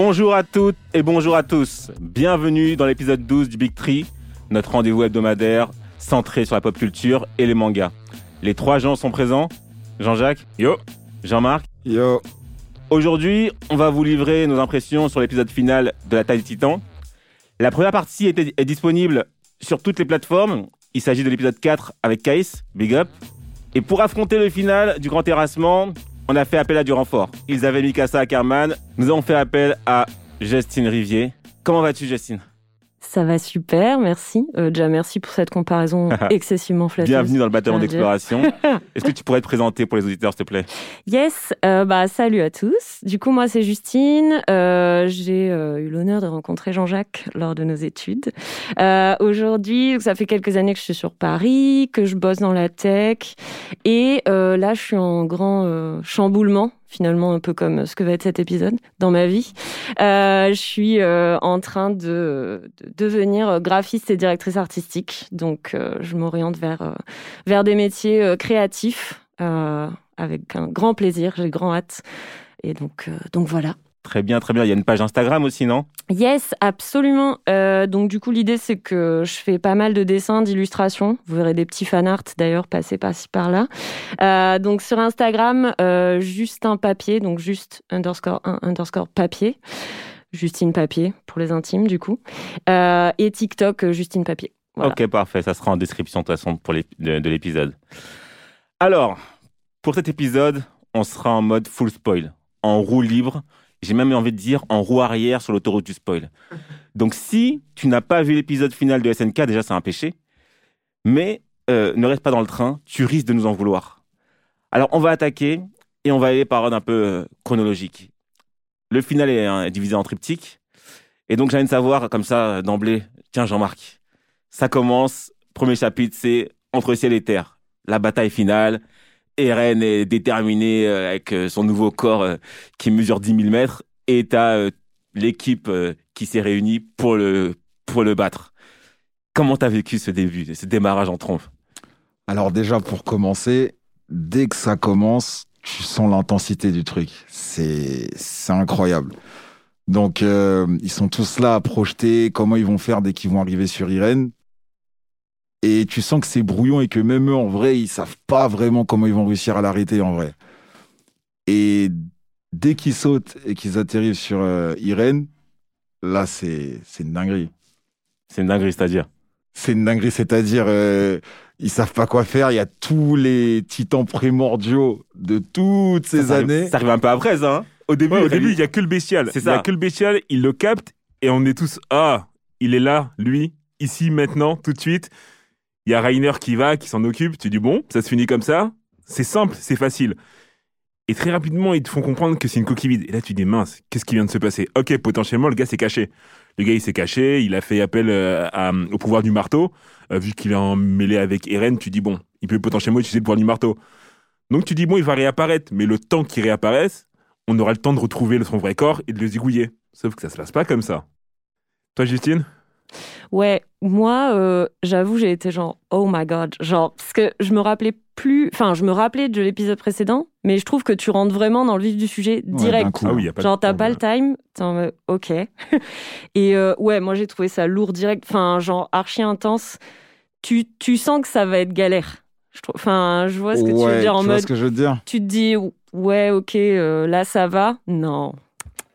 Bonjour à toutes et bonjour à tous. Bienvenue dans l'épisode 12 du Big Tree, notre rendez-vous hebdomadaire centré sur la pop culture et les mangas. Les trois gens sont présents. Jean-Jacques. Yo. Jean-Marc. Yo. Aujourd'hui, on va vous livrer nos impressions sur l'épisode final de La Taille Titan. La première partie est, est disponible sur toutes les plateformes. Il s'agit de l'épisode 4 avec Kais, Big Up. Et pour affronter le final du Grand Terrassement, on a fait appel à du renfort. Ils avaient Mikasa Ackerman. Nous avons fait appel à Justine Rivier. Comment vas-tu, Justine? Ça va super, merci. Euh, déjà, merci pour cette comparaison excessivement flatteuse. Bienvenue dans le bataillon d'exploration. Est-ce que tu pourrais te présenter pour les auditeurs, s'il te plaît? Yes, euh, bah salut à tous. Du coup, moi c'est Justine. Euh, J'ai euh, eu l'honneur de rencontrer Jean-Jacques lors de nos études. Euh, Aujourd'hui, ça fait quelques années que je suis sur Paris, que je bosse dans la tech, et euh, là je suis en grand chamboulement. Finalement, un peu comme ce que va être cet épisode dans ma vie. Euh, je suis euh, en train de, de devenir graphiste et directrice artistique. Donc, euh, je m'oriente vers, euh, vers des métiers euh, créatifs. Euh, avec un grand plaisir, j'ai grand hâte. Et donc, euh, donc voilà. Très bien, très bien. Il y a une page Instagram aussi, non? Yes, absolument. Euh, donc du coup, l'idée c'est que je fais pas mal de dessins, d'illustrations. Vous verrez des petits fan art d'ailleurs passer par-ci par-là. Euh, donc sur Instagram, euh, Justin Papier, donc juste underscore un underscore papier. Justine Papier pour les intimes du coup. Euh, et TikTok Justine Papier. Voilà. Ok, parfait. Ça sera en description de toute façon pour de l'épisode. Alors, pour cet épisode, on sera en mode full spoil, en roue libre. J'ai même envie de dire en roue arrière sur l'autoroute du spoil. Donc, si tu n'as pas vu l'épisode final de SNK, déjà c'est un péché. Mais euh, ne reste pas dans le train, tu risques de nous en vouloir. Alors, on va attaquer et on va aller par ordre un peu euh, chronologique. Le final est, hein, est divisé en triptyque. Et donc, j'ai envie de savoir, comme ça, euh, d'emblée, tiens, Jean-Marc, ça commence, premier chapitre, c'est entre ciel et terre. La bataille finale. Eren est déterminé euh, avec euh, son nouveau corps euh, qui mesure 10 000 mètres. Et t'as l'équipe qui s'est réunie pour le, pour le battre. Comment t'as vécu ce début, ce démarrage en trompe? Alors déjà pour commencer, dès que ça commence, tu sens l'intensité du truc. C'est incroyable. Donc ils sont tous là à projeter comment ils vont faire dès qu'ils vont arriver sur Irène. Et tu sens que c'est brouillon et que même eux en vrai, ils savent pas vraiment comment ils vont réussir à l'arrêter en vrai. Et dès qu'ils sautent et qu'ils atterrissent sur euh, Irène, là c'est c'est une dinguerie. C'est une dinguerie, c'est-à-dire? C'est une dinguerie, c'est-à-dire euh, ils savent pas quoi faire. Il y a tous les titans primordiaux de toutes ces ça années. Ça arrive un peu après, ça. hein au début, Ouais, au il début, il y a que le bestial. C'est Il y a ça. que le bestial, il le capte et on est tous ah, il est là, lui, ici, maintenant, tout de suite. Il y a Rainer qui va, qui s'en occupe. Tu dis bon, ça se finit comme ça. C'est simple, c'est facile. Et très rapidement, ils te font comprendre que c'est une coquille vide. Et là, tu dis mince, qu'est-ce qui vient de se passer? Ok, potentiellement, le gars s'est caché. Le gars, il s'est caché, il a fait appel euh, au pouvoir du marteau. Euh, vu qu'il est en mêlée avec Eren, tu dis bon, il peut potentiellement utiliser le pouvoir du marteau. Donc tu dis bon, il va réapparaître. Mais le temps qu'il réapparaisse, on aura le temps de retrouver son vrai corps et de le zigouiller. Sauf que ça se passe pas comme ça. Toi, Justine? Ouais, moi, euh, j'avoue, j'ai été genre, oh my god, genre, parce que je me rappelais plus, enfin, je me rappelais de l'épisode précédent, mais je trouve que tu rentres vraiment dans le vif du sujet Ouais, direct. coup. Ah oui, y a pas genre, t'as pas le time, t'es en mode, ok. Et euh, ouais, moi, j'ai trouvé ça lourd direct, enfin, genre, archi intense. Tu, tu sens que ça va être galère. Je trouve, enfin, je vois ce que tu veux Ouais, dire en vois mode, ce que je veux dire tu te dis, ouais, ok, euh, là, ça va. Non.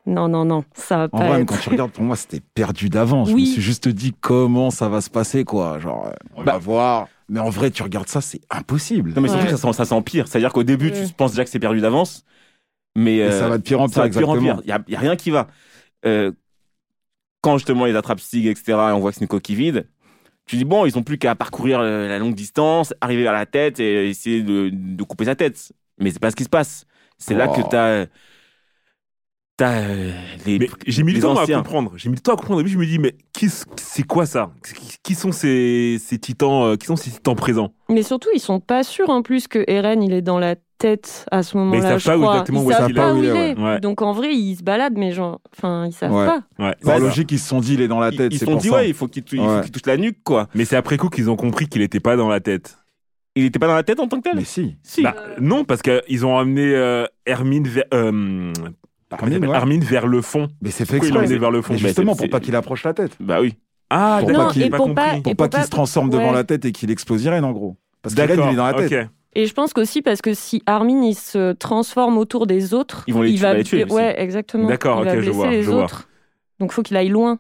Non, non, non, ça va En pas vrai, être. quand tu regardes, pour moi, c'était perdu d'avance. Je me suis juste dit comment ça va se passer, quoi. Genre, on Bah. va voir. Mais en vrai, tu regardes ça, c'est impossible. Non, mais surtout, Ouais. ça, s'empire. C'est-à-dire qu'au début, Ouais. tu penses déjà que c'est perdu d'avance. Mais euh, ça va de pire en ça va pire, de pire en exactement. pire. Il n'y a, y a rien qui va. Euh, quand justement ils attrapent Stig, etc., et on voit que c'est une coquille vide, tu dis, bon, ils n'ont plus qu'à parcourir euh, la longue distance, arriver vers la tête et essayer de, de couper sa tête. Mais c'est pas ce qui se passe. C'est là que t'as. T'as euh, les. Mais j'ai mis le temps à comprendre. J'ai mis le temps à comprendre. Et puis je me dis, mais qui, c'est quoi ça? Qui, qui sont ces, ces titans euh, Qui sont ces titans présents? Mais surtout, ils sont pas sûrs en plus que Eren il est dans la tête à ce moment-là. savent je pas où crois. exactement ils où savent pas est. où il est. Ouais. Donc en vrai, ils se baladent, mais genre, enfin, ils savent Ouais. pas. Ouais. Par c'est ça. logique, ils se sont dit, il est dans la tête. Ils se sont dit, ça. ouais, il faut qu'il tou- touche la nuque, quoi. Mais c'est après coup qu'ils ont compris qu'il était pas dans la tête. Il était pas dans la tête en tant que tel? Mais si. Si. Bah, non, parce qu'ils ont amené euh, Hermine, vers, euh, il ouais. Hermine vers le fond. Mais c'est fait exprès. amené vers le fond Mais justement, pour pas qu'il approche la tête. Bah oui. Ah, Pour d'accord, pas qu'il- pour compris. pas- Pour pas qu'il se transforme devant la tête et qu'il explose Irène, en gros. Parce qu'Irène, D'accord, il est dans la tête. Et je pense qu'aussi parce que si Armin il se transforme autour des autres, Ils vont les il tuer, va il les tuer, ouais exactement. D'accord, il va ok, je vois, les je vois. autres. Donc faut qu'il aille loin.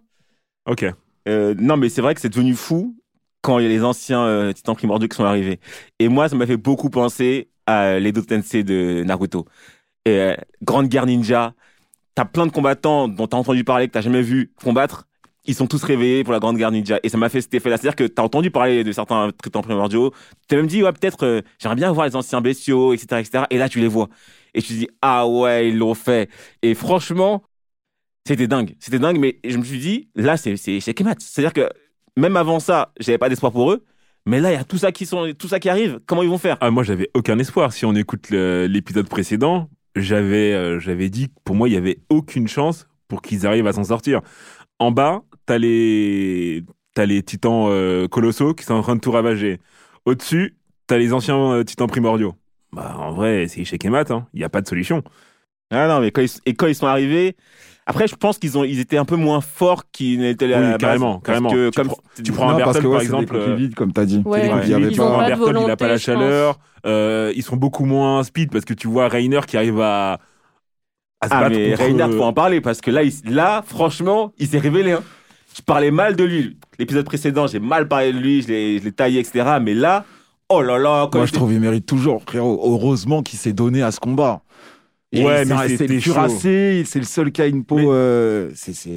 Ok. Euh, non, mais c'est vrai que c'est devenu fou quand il y a les anciens euh, titans primordiaux qui sont arrivés. Et moi, ça m'a fait beaucoup penser à les Tensei de Naruto. Et, euh, Grande guerre ninja, t'as plein de combattants dont t'as entendu parler, que t'as jamais vu combattre. Ils sont tous réveillés pour la Grande Guerre Ninja. Et ça m'a fait cet effet-là. C'est-à-dire que t'as entendu parler de certains titans primordiaux. T'as même dit, ouais, peut-être, euh, j'aimerais bien voir les anciens bestiaux, etc., etc. Et là, tu les vois. Et tu te dis, ah ouais, ils l'ont fait. Et franchement, c'était dingue. C'était dingue, mais je me suis dit, là, c'est échec et mat. C'est-à-dire que même avant ça, j'avais pas d'espoir pour eux. Mais là, il y a tout ça qui sont, tout ça qui arrive. Comment ils vont faire? Ah, moi, j'avais aucun espoir. Si on écoute l'épisode précédent, j'avais euh, j'avais dit que pour moi, il y avait aucune chance pour qu'ils arrivent à s'en sortir. En bas, t'as les t'as les titans euh, colossaux qui sont en train de tout ravager. Au-dessus, t'as les anciens euh, titans primordiaux. Bah, en vrai, c'est échec et hein. Il n'y a pas de solution. Ah non, mais quand ils, et quand ils sont arrivés, après, je pense qu'ils ont, ils étaient un peu moins forts qu'ils n'étaient à Oui, la base. carrément, Parce carrément. que Tu comme prends- Tu prends Non, un parce Bertel, que ouais, par exemple. euh, vides, comme t'as dit. Ouais, y ils ils ont pas- Berthold, il a volonté, pas la chaleur. Euh, ils sont beaucoup moins speed parce que tu vois Rainer qui arrive à, à se Ah, battre mais. Reinhardt, faut en parler parce que là, il- là, franchement, il s'est révélé. Hein. Je parlais mal de lui. L'épisode précédent, j'ai mal parlé de lui, je l'ai je l'ai taillé, etc. Mais là, oh là là, Moi, je trouve qu'il mérite toujours, frérot. Heureusement qu'il s'est donné à ce combat. Et Ouais, mais c'est le chaud. cuirassé, c'est le seul qui a une peau. Mais- euh,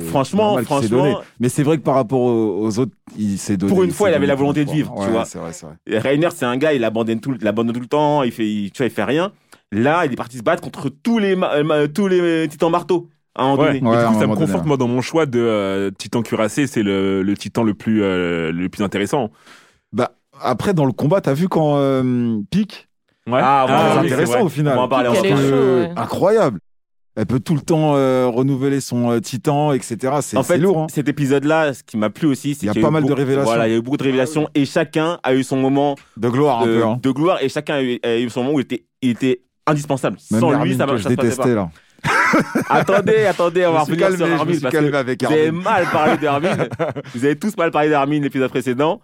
Franchement, franchement- donné. Mais c'est vrai que par rapport aux, aux autres, il s'est donné. Pour une fois, il avait la volonté de vivre, tu Ouais, vois. C'est vrai, c'est vrai. C'est un gars, il abandonne tout, il abandonne tout le temps, il fait, il- tu vois, il fait rien. Là, il est parti se battre contre tous les, euh, tous les titans marteaux. À un moment Ouais, donné. et du Ouais, à un coup, ça me donné, conforte ouais. moi dans mon choix de euh, titan cuirassé, c'est le, le titan le plus, euh, le plus intéressant. Bah, après, dans le combat, t'as vu quand euh, Pique Ouais. Ah, oui, intéressant c'est vrai. au final. On va en parler ensemble. ouais. Incroyable. Elle peut tout le temps euh, renouveler son euh, titan, etc. C'est En fait, lourd. hein. cet épisode-là, ce qui m'a plu aussi, c'est Il y a qu'il pas mal de révélations. Voilà, il y a eu beaucoup de révélations et chacun a eu son moment De gloire un de, peu. Hein. de gloire et chacun a eu, a eu son moment où il était, il était indispensable. Même Sans lui, ça, que je ça passait détestais là. Attendez, attendez, on va Je revenir sur je me Armin suis parce calmé que avec vous avez Armin. mal parlé d'Armin. vous avez tous mal parlé d'Armin l'épisode précédent.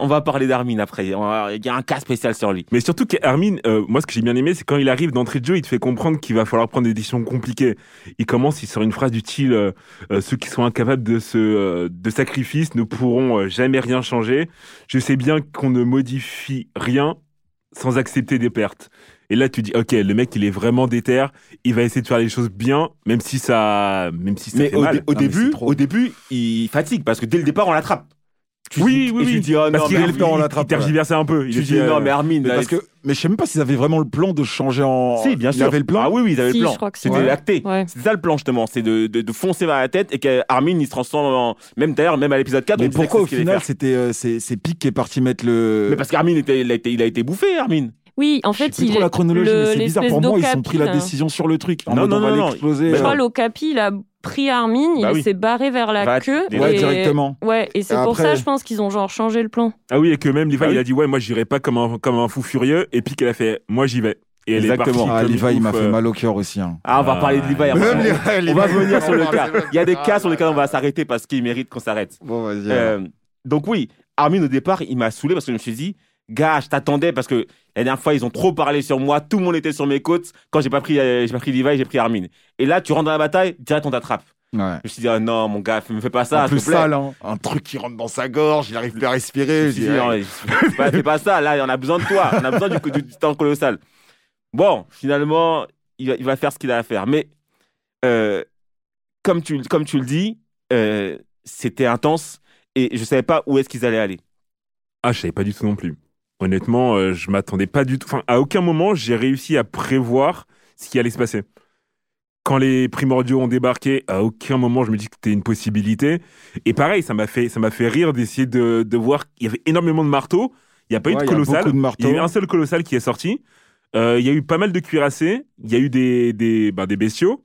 On va parler d'Armin après. Il y a un cas spécial sur lui. Mais surtout qu'Hermine, euh, moi ce que j'ai bien aimé, c'est quand il arrive d'entrée de jeu, il te fait comprendre qu'il va falloir prendre des décisions compliquées. Il commence, il sort une phrase du style euh, euh, Ceux qui sont incapables de, ce, euh, de sacrifice ne pourront euh, jamais rien changer. Je sais bien qu'on ne modifie rien sans accepter des pertes. Et là, tu dis, ok, le mec, il est vraiment déter, il va essayer de faire les choses bien, même si ça, même si ça Mais fait au, mal. dé- au Non, début, au début, il fatigue parce que dès le départ, on l'attrape. Tu Oui, dis- oui, et oui. tu dis, oh Parce non, qu'il le il- temps, on il- l'attrape, il tergiversait un peu. Il tu dis non, euh, mais Armin, Mais, là, parce que, mais je sais même pas s'ils avaient vraiment le plan de changer en. Si, bien sûr. avait le plan. Ah oui, oui, ils avaient Si, le plan. je crois que c'est- C'était Ouais. acté. Ouais. C'est ça le plan justement, c'est de, de, de foncer vers la tête et qu'Armin il se transforme en. Même d'ailleurs, même à l'épisode 4, on Mais pourquoi au final c'était euh, c'est c'est Pique qui est parti mettre le. Mais parce qu'Armin était, il a été, il a été bouffé, Armin. Oui, en Je sais fait, il trop la chronologie, le- mais c'est bizarre pour moi. Ils ont pris la décision sur le truc. En Non, mode, non, on va non, l'exploser. Je crois l'Okapi, il a pris Armin, Bah il oui. s'est barré vers la queue. Ouais, et... directement. Ouais, et c'est pour après- ça, je pense qu'ils ont genre changé le plan. Ah oui, et que même Levi, Bah oui. il a dit Ouais, moi, j'irai pas comme un, comme un fou furieux. Et puis qu'elle a fait Moi, j'y vais. Et elle Exactement. est partie. Ah, Levi, il m'a fait euh, mal au cœur aussi. hein. Ah, on va Ah. parler de Levi. après. Même on, Levi, on va venir sur le cas. Il y a des cas sur lesquels on va s'arrêter parce qu'il mérite qu'on s'arrête. Bon, vas-y. Euh, donc oui, Armin au départ, il m'a saoulé parce que je me suis dit, gars, je t'attendais parce que la dernière fois ils ont trop parlé sur moi, tout le monde était sur mes côtes. Quand j'ai pas pris, euh, j'ai pas pris Levi, j'ai pris Armin. Et là, tu rentres dans la bataille, direct on t'attrape. Ouais. Je me suis dit, ah non, mon gars, me fais pas ça. en plus te plaît. sale, hein. un truc qui rentre dans sa gorge, il arrive plus à respirer. Je me suis dis, dit, non, ouais. c'est pas, c'est pas ça. Là, on a besoin de toi. On a besoin du, du, du temps colossal. Bon, finalement, il va, il va faire ce qu'il a à faire. Mais euh, comme, tu, comme tu le dis, euh, c'était intense et je savais pas où est-ce qu'ils allaient aller. Ah, je savais pas du tout non plus. Honnêtement, euh, je m'attendais pas du tout. Enfin, à aucun moment, j'ai réussi à prévoir ce qui allait se passer. Quand les primordiaux ont débarqué, à aucun moment je me dis que c'était une possibilité. Et pareil, ça m'a fait, ça m'a fait rire d'essayer de, de voir qu'il y avait énormément de marteaux. Il n'y a pas eu de il y a colossal. Il y a eu un seul colossal qui est sorti. Euh, il y a eu pas mal de cuirassés. Il y a eu des, des, bah, des bestiaux.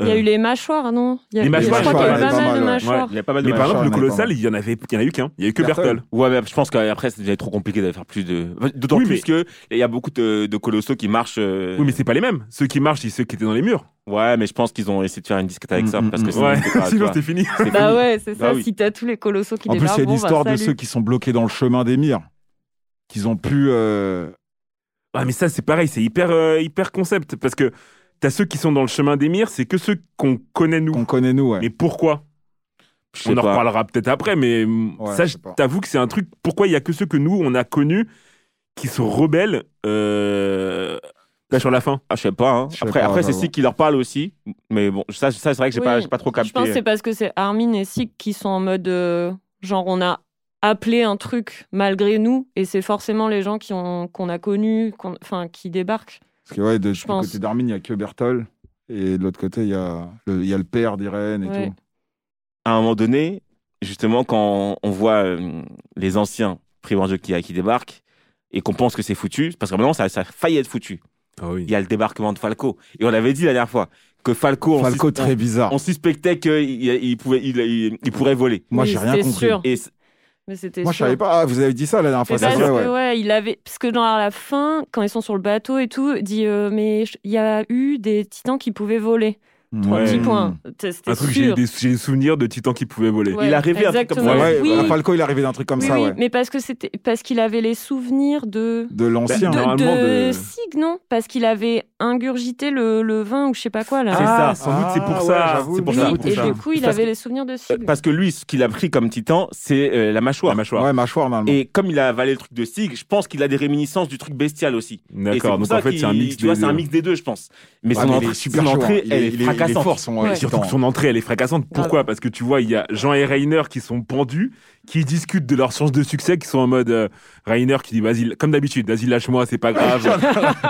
Il y a Euh, eu les mâchoires, non? Il y a- Les mâchoires, Je crois qu'il y a eu pas mal de mâchoires. Il y a pas mal de Mais par exemple, le colossal, il y en avait, il y en a eu qu'un. Il y a eu que Berthold. Ouais, mais je pense qu'après, c'est déjà trop compliqué de faire plus de. D'autant Oui, plus mais- que il y a beaucoup de, de colossaux qui marchent. euh, Oui, mais c'est pas les mêmes. Ceux qui marchent, c'est ceux qui étaient dans les murs. Ouais, mais je pense qu'ils ont essayé de faire une disquette avec Mm, ça mm, parce que mm. sinon, Ouais, c'est fini. Bah ouais, c'est ça. Bah oui. Si t'as tous les colossaux qui En plus, débarquent, il y a bon, bah, l'histoire de ceux qui sont bloqués dans le chemin des mires. Qu'ils ont pu. Ah, mais ça, c'est pareil, c'est hyper, hyper concept. Parce que t'as ceux qui sont dans le chemin des mires, c'est que ceux qu'on connaît nous. qu'on connaît nous, ouais. Mais pourquoi? On en pas. reparlera peut-être après, mais Ouais, ça, je t'avoue que c'est un truc. Pourquoi il y a que ceux que nous, on a connus qui se rebellent euh, là, sur la fin? Ah, je sais pas. hein. Après, pas, après c'est. Sig qui leur parle aussi. Mais bon, ça, ça c'est vrai que j'ai Oui, pas, j'ai pas trop capté. Je pense que c'est parce que c'est Armin et Sig qui sont en mode euh, genre on a appelé un truc malgré nous et c'est forcément les gens qui ont qu'on a connus, enfin qui débarquent. Parce que, ouais, de, du pense. côté d'Armin, il n'y a que Berthold. Et de l'autre côté, il y a, le, il y a le père d'Irène et Ouais. tout. à un moment donné, justement, quand on voit euh, les anciens primordiaux qui, qui débarquent et qu'on pense que c'est foutu, parce que maintenant, ça, ça a failli être foutu. Ah oui. Il y a le débarquement de Falco. Et on avait dit la dernière fois que Falco, on Falco, sus- très bizarre. on, on suspectait qu'il il pouvait, il, il- il pourrait voler. Moi, Oui, j'ai rien compris. sûr. Et c- Mais c'était Moi, je savais pas. Ah, vous avez dit ça la dernière fois. Parce vrai, que ouais. il avait parce que dans la fin, quand ils sont sur le bateau et tout, il dit euh, mais il y a eu des titans qui pouvaient voler. Trois Ouais. petits Mmh. points. C'était Un truc, j'ai des, j'ai des souvenirs de titans qui pouvaient voler. Ouais, Il a rêvé un truc comme ça. Ouais, oui, Falco, il est arrivé d'un truc comme oui, ça, oui, ouais. mais parce que c'était parce qu'il avait les souvenirs de De l'ancien. de, Normalement, de de- Sig, non? Parce qu'il avait ingurgité le, le vin ou je sais pas quoi là. C'est Ah, ça. sans doute c'est pour Ah, ça. ouais, j'avoue, c'est pour Oui, ça. j'avoue, pour et du coup, il Parce avait que- les souvenirs de Sig. parce que lui, ce qu'il a pris comme titan, c'est euh, la mâchoire. La mâchoire. Ouais, mâchoire, normalement. Et comme il a avalé le truc de Sig, je pense qu'il a des réminiscences du truc bestial aussi. D'accord. Donc en fait, c'est un mix Tu vois, des c'est un deux. mix des deux, je pense. Mais son entrée, hein. Elle est- fracassante. fort, son- Ouais. ouais, Surtout que son entrée, elle est fracassante. Pourquoi? Parce que tu vois, il y a Jean et Rainer qui sont pendus, qui discutent de leur chance de succès, qui sont en mode euh, Rainer qui dit vas-y, comme d'habitude, vas-y, lâche-moi, c'est pas grave.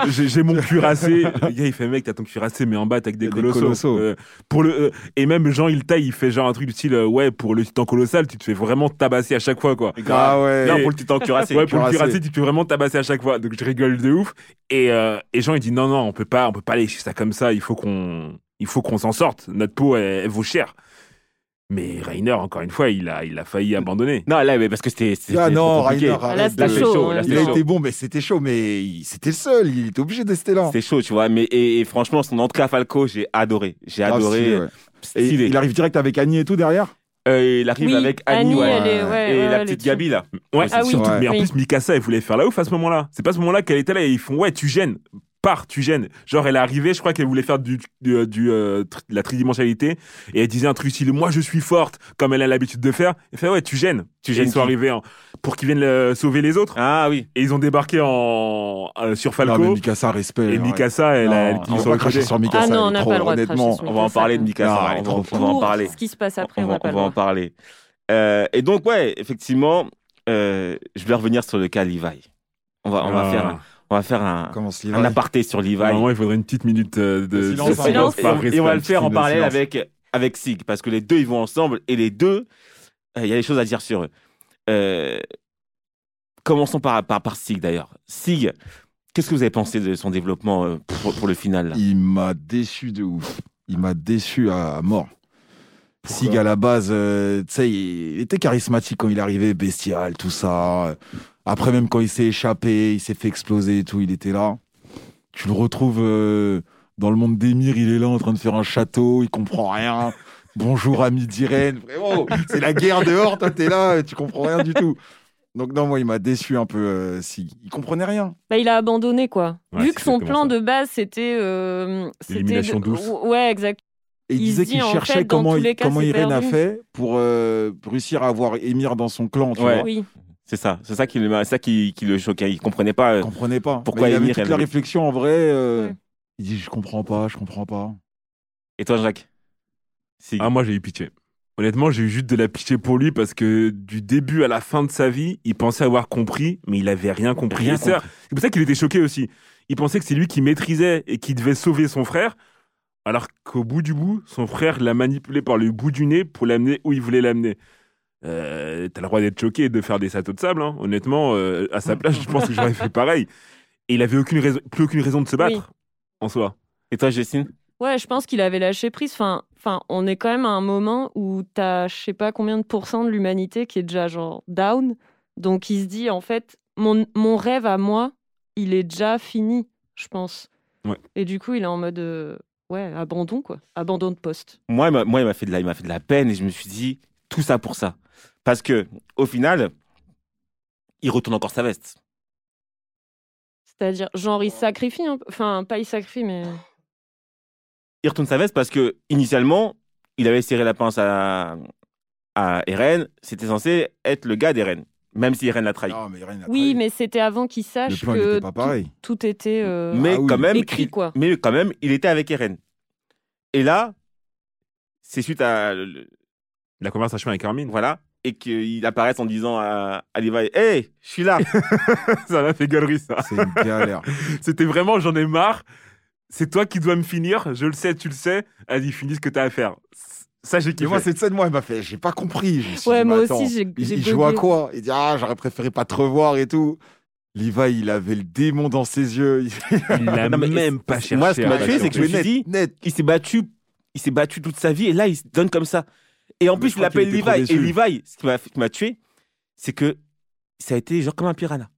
J'ai mon cuirassé. Le gars, il fait mec, t'as ton cuirassé, mais en bas, t'as que des des colossaux. colossaux. Euh, pour le, euh, et même Jean, il taille, il fait genre un truc du style euh, ouais, pour le titan colossal, tu te fais vraiment tabasser à chaque fois, quoi. Ah ouais. Non, pour le titan cuirassé. Ouais, pour le cuirassé. tu te fais vraiment tabasser à chaque fois. Donc je rigole de ouf. Et, euh, et Jean, il dit non, non, on peut pas, on peut pas laisser ça comme ça. Il faut qu'on, il faut qu'on s'en sorte. Notre peau, elle, elle vaut cher. Mais Rainer, encore une fois, il a, il a failli abandonner. Non, là, mais parce que c'était. Ah non. Rainer, Là, c'était Là, chaud, chaud. là, hein. c'est Il a chaud. été bon, mais c'était chaud, mais il- c'était le seul. Il était obligé de rester là. C'était chaud, tu vois. Mais et, et franchement, son entrée à Falco, j'ai adoré. J'ai Ah, adoré. ouais. Et il arrive direct avec Annie et tout derrière? Euh, il arrive Oui, avec Annie, Annie, ouais. elle est, ouais, et ouais, la petite. Gabi là. Ouais, Ah oui. surtout. Ouais. Mais en plus, Mikasa, elle voulait faire la ouf à ce moment-là. C'est pas à ce moment-là qu'elle était là et ils font ouais, tu gênes. Pars, tu gênes. Genre, elle est arrivée, je crois qu'elle voulait faire du, du, du, euh, tr- de la tridimensionnalité et elle disait un truc style moi je suis forte, comme elle a l'habitude de faire. Elle fait ouais, tu gênes. Tu Et gênes Ils sont arrivés en- pour qu'ils viennent euh, sauver les autres. Ah oui. Et ils ont débarqué en, euh, sur Falco. Non, mais Mikasa, respect. et ouais. Mikasa, elle, Non, a- elle on finit va sur pas le cracher côté. sur Mikasa. Ah non, elle on n'a pas le droit de honnêtement. On va en parler de Mikasa. Non, elle on, trop va, on va en parler. Ce qui se passe après, on on va, on le va en parler. Euh, et donc, ouais, effectivement, euh, je vais revenir sur le cas Levi. On va, on va Ah. faire, on va faire un, un aparté sur Levi. Normalement, il faudrait une petite minute euh, de, silence, de silence. Et par on, et on va le faire en parallèle avec, avec Sig, parce que les deux, ils vont ensemble, et les deux, euh, il y a des choses à dire sur eux. Euh, commençons par, par, par Sig, d'ailleurs. Sig, qu'est-ce que vous avez pensé de son développement pour, pour le final là? Il m'a déçu de ouf. Il m'a déçu à mort. Sig, à la base, euh, tu sais, il était charismatique quand il arrivait, bestial, tout ça. Après, même quand il s'est échappé, il s'est fait exploser et tout, il était là. Tu le retrouves euh, dans le monde d'Emir, il est là en train de faire un château, il comprend rien. Bonjour, ami d'Irène. Vraiment, c'est la guerre dehors, toi, t'es là, tu comprends rien du tout. Donc, non, moi, il m'a déçu un peu, euh, Sig. Il comprenait rien. Bah, il a abandonné quoi. Ouais, Vu que son plan ça. de base c'était euh, c'était de- douce. Ouais, exact. Et il, Il disait qu'il cherchait fait, comment, les cas, comment Irène a fait pour euh, réussir à avoir Émir dans son clan, tu Ouais. vois. Oui. C'est ça, c'est ça qui, le- ça qui, qui le choquait. Il comprenait pas. euh, Il comprenait pas. Pourquoi Mais il avait Émir, toute elle la réflexion en vrai. euh, Ouais. Il dit je comprends pas, je comprends pas. Et toi, Jacques? Ah, moi, j'ai eu pitié. Honnêtement, j'ai eu juste de la pitié pour lui parce que du début à la fin de sa vie, il pensait avoir compris, mais il avait rien compris. C'est pour ça qu'il était choqué aussi. il pensait que c'est lui qui maîtrisait et qui devait sauver son frère, alors qu'au bout du bout, son frère l'a manipulé par le bout du nez pour l'amener où il voulait l'amener. Euh, T'as le droit d'être choqué et de faire des satos de sable. hein. Honnêtement, euh, à sa place, je pense que j'aurais fait pareil. Et il avait aucune raison, plus aucune raison de se battre, Oui. en soi. Et toi, Jessine Ouais, je pense qu'il avait lâché prise. Enfin, enfin, on est quand même à un moment où t'as, je sais pas combien de pourcents de l'humanité qui est déjà genre down. Donc il se dit, en fait, mon, mon rêve à moi, il est déjà fini, je pense. Ouais. Et du coup, il est en mode, euh, ouais, abandon, quoi. Abandon de poste. Moi, il m'a- moi, il m'a fait de la, il m'a fait de la peine et je me suis dit tout ça pour ça. Parce que au final, il retourne encore sa veste. C'est-à-dire, genre, il sacrifie un peu. Enfin, pas il sacrifie, mais. Il retourne sa veste parce que initialement, il avait serré la pince à, à Eren. C'était censé être le gars d'Eren, même si Eren l'a trahi. Non, mais Oui, mais c'était avant qu'il le sache plan il que était pas pareil. tout, tout était. euh, mais Ah oui. quand même, écrit, il, quoi. mais quand même, il était avec Eren. Et là, c'est suite à le- La conversation avec Armin, voilà et qu'il apparaisse en disant à, à Levi, hey, je suis là. ça m'a fait galerie, ça. C'est une galère. C'était vraiment, j'en ai marre. C'est toi qui dois me finir. Je le sais, tu le sais. Vas-y, finis ce que t'as à faire. Ça, j'ai kiffé. moi, cette scène, moi, elle m'a fait. J'ai pas compris. Je me suis Ouais, dit, moi aussi, j'ai- Il, il joue à quoi? Il dit Ah, j'aurais préféré pas te revoir et tout. Levi, il avait le démon dans ses yeux. Il- l'a même pas cherché. moi, ce qui m'a tué, c'est que je me suis dit, net. il s'est battu, il s'est battu toute sa vie et là il se donne comme ça. Et en Mais plus je l'appelle Levi et. Levi, ce qui m'a qui m'a tué, c'est que ça a été genre comme un piranha.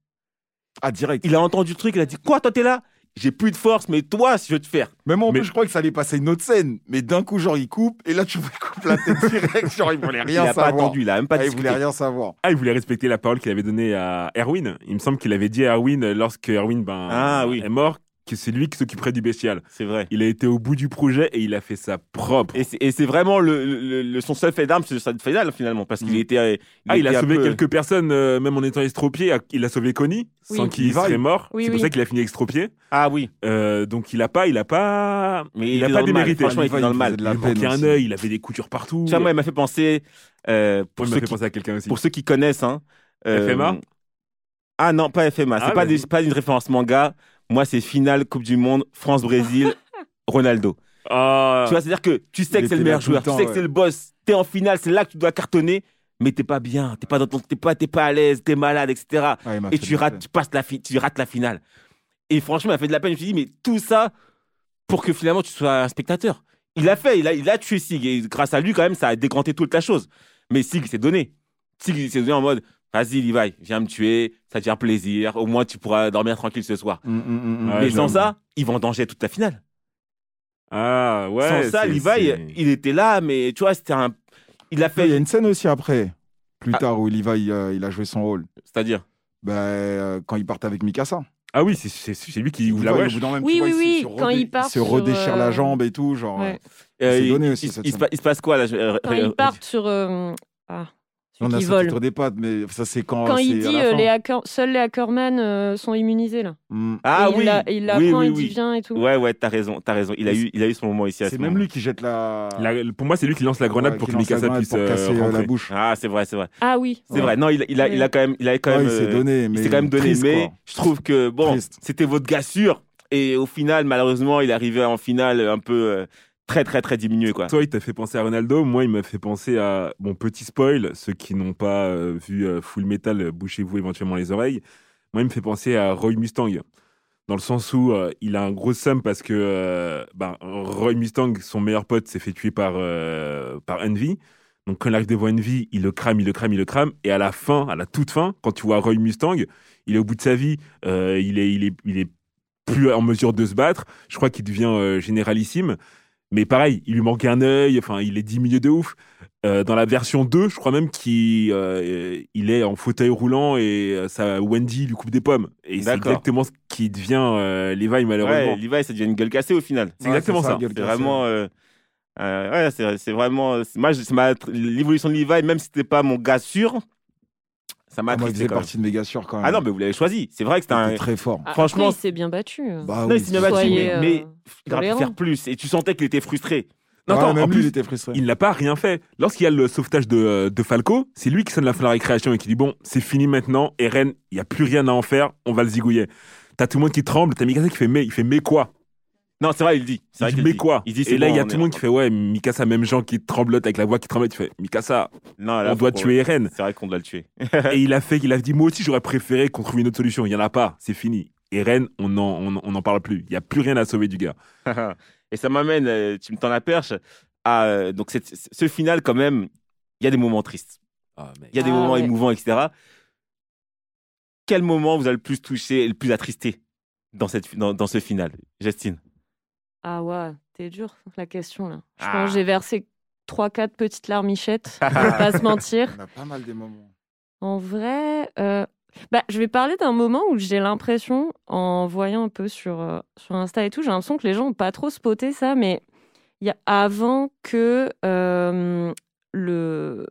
Ah, direct. Il a entendu le truc, il a dit quoi toi t'es là? J'ai plus de force, mais toi si je veux te faire. Même moi, en Mais- plus, je crois que ça allait passer une autre scène. Mais d'un coup, genre, il coupe. Et là, tu vois, il coupe la tête direct. Genre, il voulait Il rien a pas savoir. attendu, il a même pas Ah, il voulait rien savoir. Ah, il voulait respecter la parole qu'il avait donnée à Erwin. Il me semble qu'il avait dit à Erwin, lorsque Erwin ben, Ah, oui. est mort, que c'est lui qui s'occuperait du bestial. C'est vrai. Il a été au bout du projet et il a fait ça propre. Et c'est- vraiment le, le- le- son seul fait d'arme, c'est sa finale finalement, parce qu'il Mm. était. euh, ah, il était a sauvé peu- quelques personnes, euh, même en étant estropié. Il a sauvé Connie, Oui. sans qu'il serait mort. Oui, c'est pour ça qu'il a fini extropié. Ah oui, Euh, donc il a pas, il a pas, mais il il a pas démérité. Franchement, il était dans le mal. il manquait un œil, il avait des coutures partout. Tu vois, moi, il m'a fait penser. euh, pour, ceux m'a fait qui, penser à quelqu'un aussi. pour ceux qui connaissent, hein, euh, FMA? Ah non, pas FMA. C'est Ah, des- pas une référence manga. Moi, c'est finale Coupe du Monde, France-Brésil, Ronaldo. Ah, Tu vois, c'est-à-dire que tu sais Il que c'est le meilleur joueur, tu sais que ouais. c'est le boss, t'es en finale, c'est là que tu dois cartonner, mais t'es pas bien, t'es pas dans ton, t'es pas, t'es pas à l'aise, t'es malade, etc. Ah, Et tu rates, tu passes la, fi- tu rates la finale. Et franchement, il m'a fait de la peine. Je me suis dit, mais tout ça pour que finalement tu sois un spectateur. Il a fait, il a, il a tué Sig et grâce à lui quand même, ça a décanté toute la chose. Mais Sig s'est donné. Sig il s'est donné en mode, vas-y Levi, viens me tuer, ça te fait plaisir. Au moins tu pourras dormir tranquille ce soir. Hum, hum. Ouais, mais sans ça, il va en danger toute la finale. ah, ouais. Sans ça, Levi, il était là, mais tu vois, c'était un. Il a Il y a fait. une scène aussi après, plus Ah. tard, où Levi, euh, il a joué son rôle. C'est-à-dire. Ben, euh, quand il partent avec Mikasa. Ah oui, c'est- lui qui ouvre la wesh. moment, Oui, vois, oui, il se- oui, se quand il part se sur, redéchire euh, la jambe et tout, genre. Ouais. euh, il, donné il- aussi, il- cette il se il se passe quoi là je- euh, Quand euh, ils partent sur. euh, Ah, On a qui sauté vole. sur des pattes, mais ça c'est quand. Quand il dit euh, les hackers, seuls les hackerman euh, sont immunisés là. Hum. Ah Et il oui. la- il oui, l'apprend, oui, il oui. dit viens et tout. Ouais, ouais, t'as raison, t'as raison. Il a eu, il a eu son moment ici. à C'est ce même moment. lui qui jette la. La- pour moi, c'est lui qui lance la grenade Ouais, pour que Mikasa puisse pour euh, casser euh, la bouche. Ah, c'est vrai, c'est vrai. Ah oui. C'est vrai. Non, il, il a, il a quand même, il a quand Ouais, même. il s'est euh, donné, il mais s'est quand même donné, mais je trouve que bon, c'était votre gars sûr. Et au final, malheureusement, il est arrivé en finale un peu euh, très, très, très diminué, quoi. Toi, il t'a fait penser à Ronaldo. Moi, il m'a fait penser à. Bon, petit spoil, ceux qui n'ont pas euh, vu euh, Full Metal, euh, bouchez-vous éventuellement les oreilles. Moi, il me fait penser à Roy Mustang. Dans le sens où il a un gros somme parce que ben, Roy Mustang, son meilleur pote, s'est fait tuer par, par Envy. Donc, quand il arrive devant Envy, il le crame, il le crame, il le crame. Et à la fin, à la toute fin, quand tu vois Roy Mustang, il est au bout de sa vie, il, est, il, est, il est plus en mesure de se battre. Je crois qu'il devient généralissime. Mais pareil, il lui manque un œil, enfin, il est diminué de ouf. Euh, dans la version 2, je crois même qu'il euh, il est en fauteuil roulant et euh, ça, Wendy lui coupe des pommes. Et c'est exactement ce qui devient euh, Levi, Ouais, malheureusement. Levi, ça devient une gueule cassée au final. C'est exactement ça. C'est vraiment. euh, euh, ouais, c'est c'est vraiment. c'est- Moi, je- c'est ma- l'évolution de Levi, même si c'était pas mon gars sûr, ça m'a Ah, moi, il faisait quand même. partie de quand même. Ah non, mais vous l'avez choisi. C'est vrai que c'était Il un. était très fort. Ah, Franchement, après, il s'est bien battu. Bah Non, oui, il s'est bien battu, mais, euh, mais il aurait pu faire plus. Et tu sentais qu'il était frustré. Non, Ouais, attends, en lui, plus, il était frustré. il n'a pas rien fait. Lorsqu'il y a le sauvetage de, de Falco, c'est lui qui sonne la fin de la récréation et qui dit Bon, c'est fini maintenant, Eren, il n'y a plus rien à en faire, on va le zigouiller. T'as tout le monde qui tremble, t'as Mikasa qui fait mais, il fait mais quoi? Non, c'est vrai, il dit. C'est vrai Il dit qu'il mais dit. quoi Il dit, Et c'est là, il y a tout le monde qui fait ouais, Mikasa, même gens qui tremblotent avec la voix qui tremble, tu fais Mikasa, Non, là, on doit tuer Eren. C'est vrai qu'on doit le tuer. et il a fait, il a dit moi aussi j'aurais préféré qu'on trouve une autre solution. Il y en a pas, c'est fini. Eren, on n'en on, on en parle plus. Il y a plus rien à sauver du gars. Et ça m'amène, euh, tu me tends la perche, à euh, donc cette- ce final quand même. Il y a des moments tristes. Il y a des Ah, moments ouais. émouvants, etc. Quel moment vous a le plus touché et le plus attristé dans, cette, dans, dans ce final, Justine? Ah ouais, t'es dur la question là. Je Ah. pense que j'ai versé 3-4 petites larmichettes, va pas se mentir. On a pas mal des moments. En vrai, euh, bah, je vais parler d'un moment où j'ai l'impression, en voyant un peu sur, euh, sur Insta et tout, j'ai l'impression que les gens n'ont pas trop spoté ça, mais il y a avant que euh, le.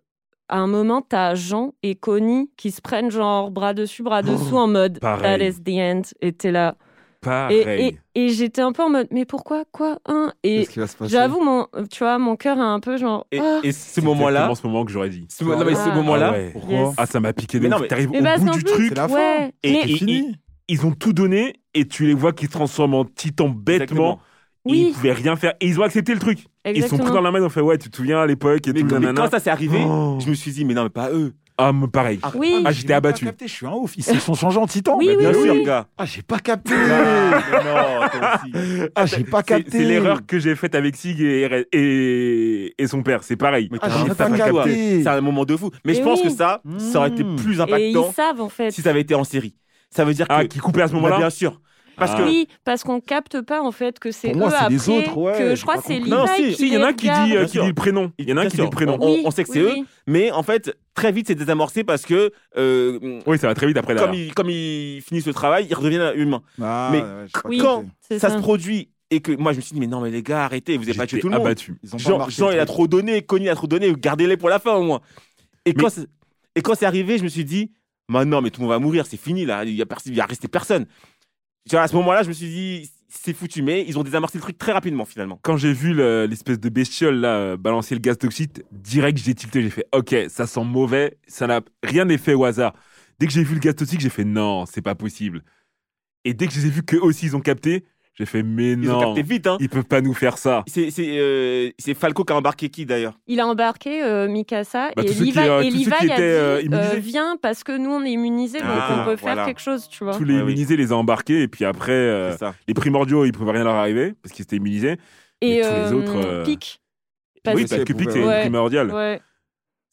À un moment, t'as Jean et Connie qui se prennent genre bras dessus, bras dessous en mode. That is the end. Et t'es là. Et, Pareil. et, et j'étais un peu en mode Mais pourquoi Quoi hein Et j'avoue, mon, tu vois, mon cœur a un peu genre. Et, ah. et ce C'est moment-là, exactement ce moment que j'aurais dit. ce, non, mais ce Ah. moment-là, Ah ouais. Pourquoi Yes. Ah, ça m'a piqué de Mais non, mais- T'arrives au parce bout du plus, truc, C'est la fin. ouais, Et- mais- C'est et- fini. ils ont tout donné et tu les vois qui se transforment en titans bêtement. Et ils oui, pouvaient rien faire. Et ils ont accepté le truc. Ils sont pris dans la main, ils ont fait ouais, tu te souviens à l'époque et mais, tout, mais quand ça s'est arrivé, Oh. je me suis dit, mais non, mais pas eux. Ah, mais pareil. Ah, Oui. Ah, j'ai j'étais abattu. capté, Je suis un ouf. Ils se sont changés en titan. Oui, Mais oui, bien sûr. sûr, gars. Ah, j'ai pas capté. Ah, non, toi aussi. Ah, j'ai pas capté. c'est l'erreur que j'ai faite avec Sig et, et, et son père. C'est pareil. Mais Ah, j'ai pas capté. C'est un moment de fou. Mais Et je pense oui. que ça, ça aurait été Mmh. plus Et ils impactant savent en fait. si ça avait été en série. Ça veut dire Ah, que. qui coupait à ce Bah, moment-là bien sûr. Parce Ah. que. Oui, parce qu'on capte pas en fait que c'est Pour moi, eux c'est après les autres, ouais, que je crois c'est. Levi Non, si, il y en a un qui dit, euh, qui dit le prénom. Il y en a un qui dit le prénom. On- Oui, on sait que oui, c'est eux. oui. Mais en fait, très vite, c'est désamorcé parce que. euh, Oui, ça va très vite après comme, ils, comme ils finissent le travail, ils redeviennent humains. Ah, Mais ouais. Quand ça, ça. se produit et que moi je me suis dit, mais non, mais les gars, arrêtez, vous n'avez pas tué tout le monde. abattu. Ils ont Jean, Jean, il a trop donné, Connie a trop donné, gardez-les pour la fin au moins. Et Mais- quand c'est- et quand c'est arrivé, je me suis dit, bah non, mais tout le monde va mourir, c'est fini là, il y a, il y a resté personne. Tu vois, à ce moment-là, je me suis dit, c'est foutu, mais ils ont désamorcé le truc très rapidement finalement. Quand j'ai vu le- l'espèce de bestiole là euh, balancer le gaz toxique, direct j'ai tilté, j'ai fait OK, ça sent mauvais, ça n'a rien n'est fait au hasard. Dès que j'ai vu le gaz toxique, j'ai fait non, c'est pas possible. Et dès que je les ai vus qu'eux aussi ils ont capté, j'ai fait mais Ils ont non, capté vite, hein. ils peuvent pas nous faire ça. C'est c'est, euh, c'est Falco qui a embarqué qui d'ailleurs? Il a embarqué euh, Mikasa Bah, et Levi, euh, et Levi a dit étaient, euh, euh, viens parce que nous on est immunisés donc Ah, on peut faire voilà. quelque chose, tu vois. Tous les Ouais, oui. immunisés les a embarqués et puis après euh, les primordiaux ils pouvaient rien leur arriver parce qu'ils étaient immunisés. Et tous les autres, euh, Pic. Parce oui, parce que Pic c'est Ouais. primordial. Ouais.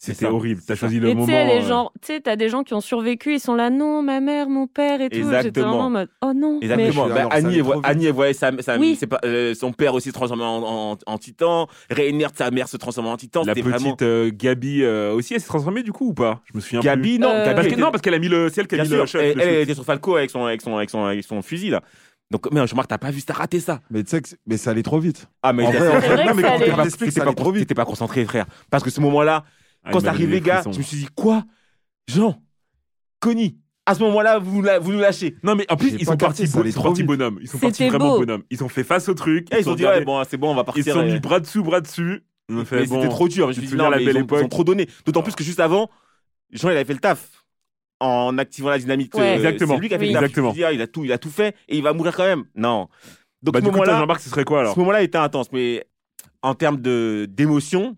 C'était horrible. T'as choisi le Et tu moment. sais, les euh, gens, tu sais, t'as des gens qui ont survécu, ils sont là, non, ma mère, mon père et tout. J'étais Exactement. vraiment en mode, oh non. Exactement. Mais- Bah, Annie, vite. Annie, elle voyait sa, sa- Oui. c'est pas- euh, son père aussi se transformer en, en, en titan. Reinert, sa mère se transformer en titan. La petite vraiment. euh, Gabi euh, aussi, elle s'est transformée du coup ou pas? Je me souviens plus. Gabi, non, Euh, Gabi Parce que, non, parce qu'elle a mis le, c'est elle qui a mis sûr, le shot. elle, le elle shoot. était sur Falco avec son, avec son, avec son, avec son fusil là. Donc, mais je remarque, t'as pas vu, t'as raté ça. Mais tu sais que mais ça allait trop vite. Ah, mais En vrai, en C'est vrai, non, mais quand t'es pas, pas, allait trop vite. t'étais pas concentré, frère. Parce que ce moment-là, Ah, quand c'est arrivé, gars, je me suis dit, quoi? Jean Connie À ce moment-là, vous, la- vous nous lâchez. Non, mais en plus, ils sont partis, ça ils sont partis bonhomme. Ils sont partis C'était vraiment beau. bonhomme. Ils ont fait face au truc. Et ils ont dit, ouais, bon, c'est bon, on va Ils partir. se sont euh, mis bras dessous, bras dessus. Ils ont fait Mais bon. c'était trop dur. Je me tu suis te dit, souviens non, la mais belle ils ont, époque ils ont trop donné. D'autant plus que juste avant, Jean, il avait fait le taf en activant la dynamite. Ouais. Exactement. C'est lui qui a fait Oui. le taf. Dit, ah, il a tout, il a tout fait et il va mourir quand même. Non. Donc, Bah, ce moment-là, ce serait quoi alors? ce moment-là était intense. Mais en termes de d'émotion,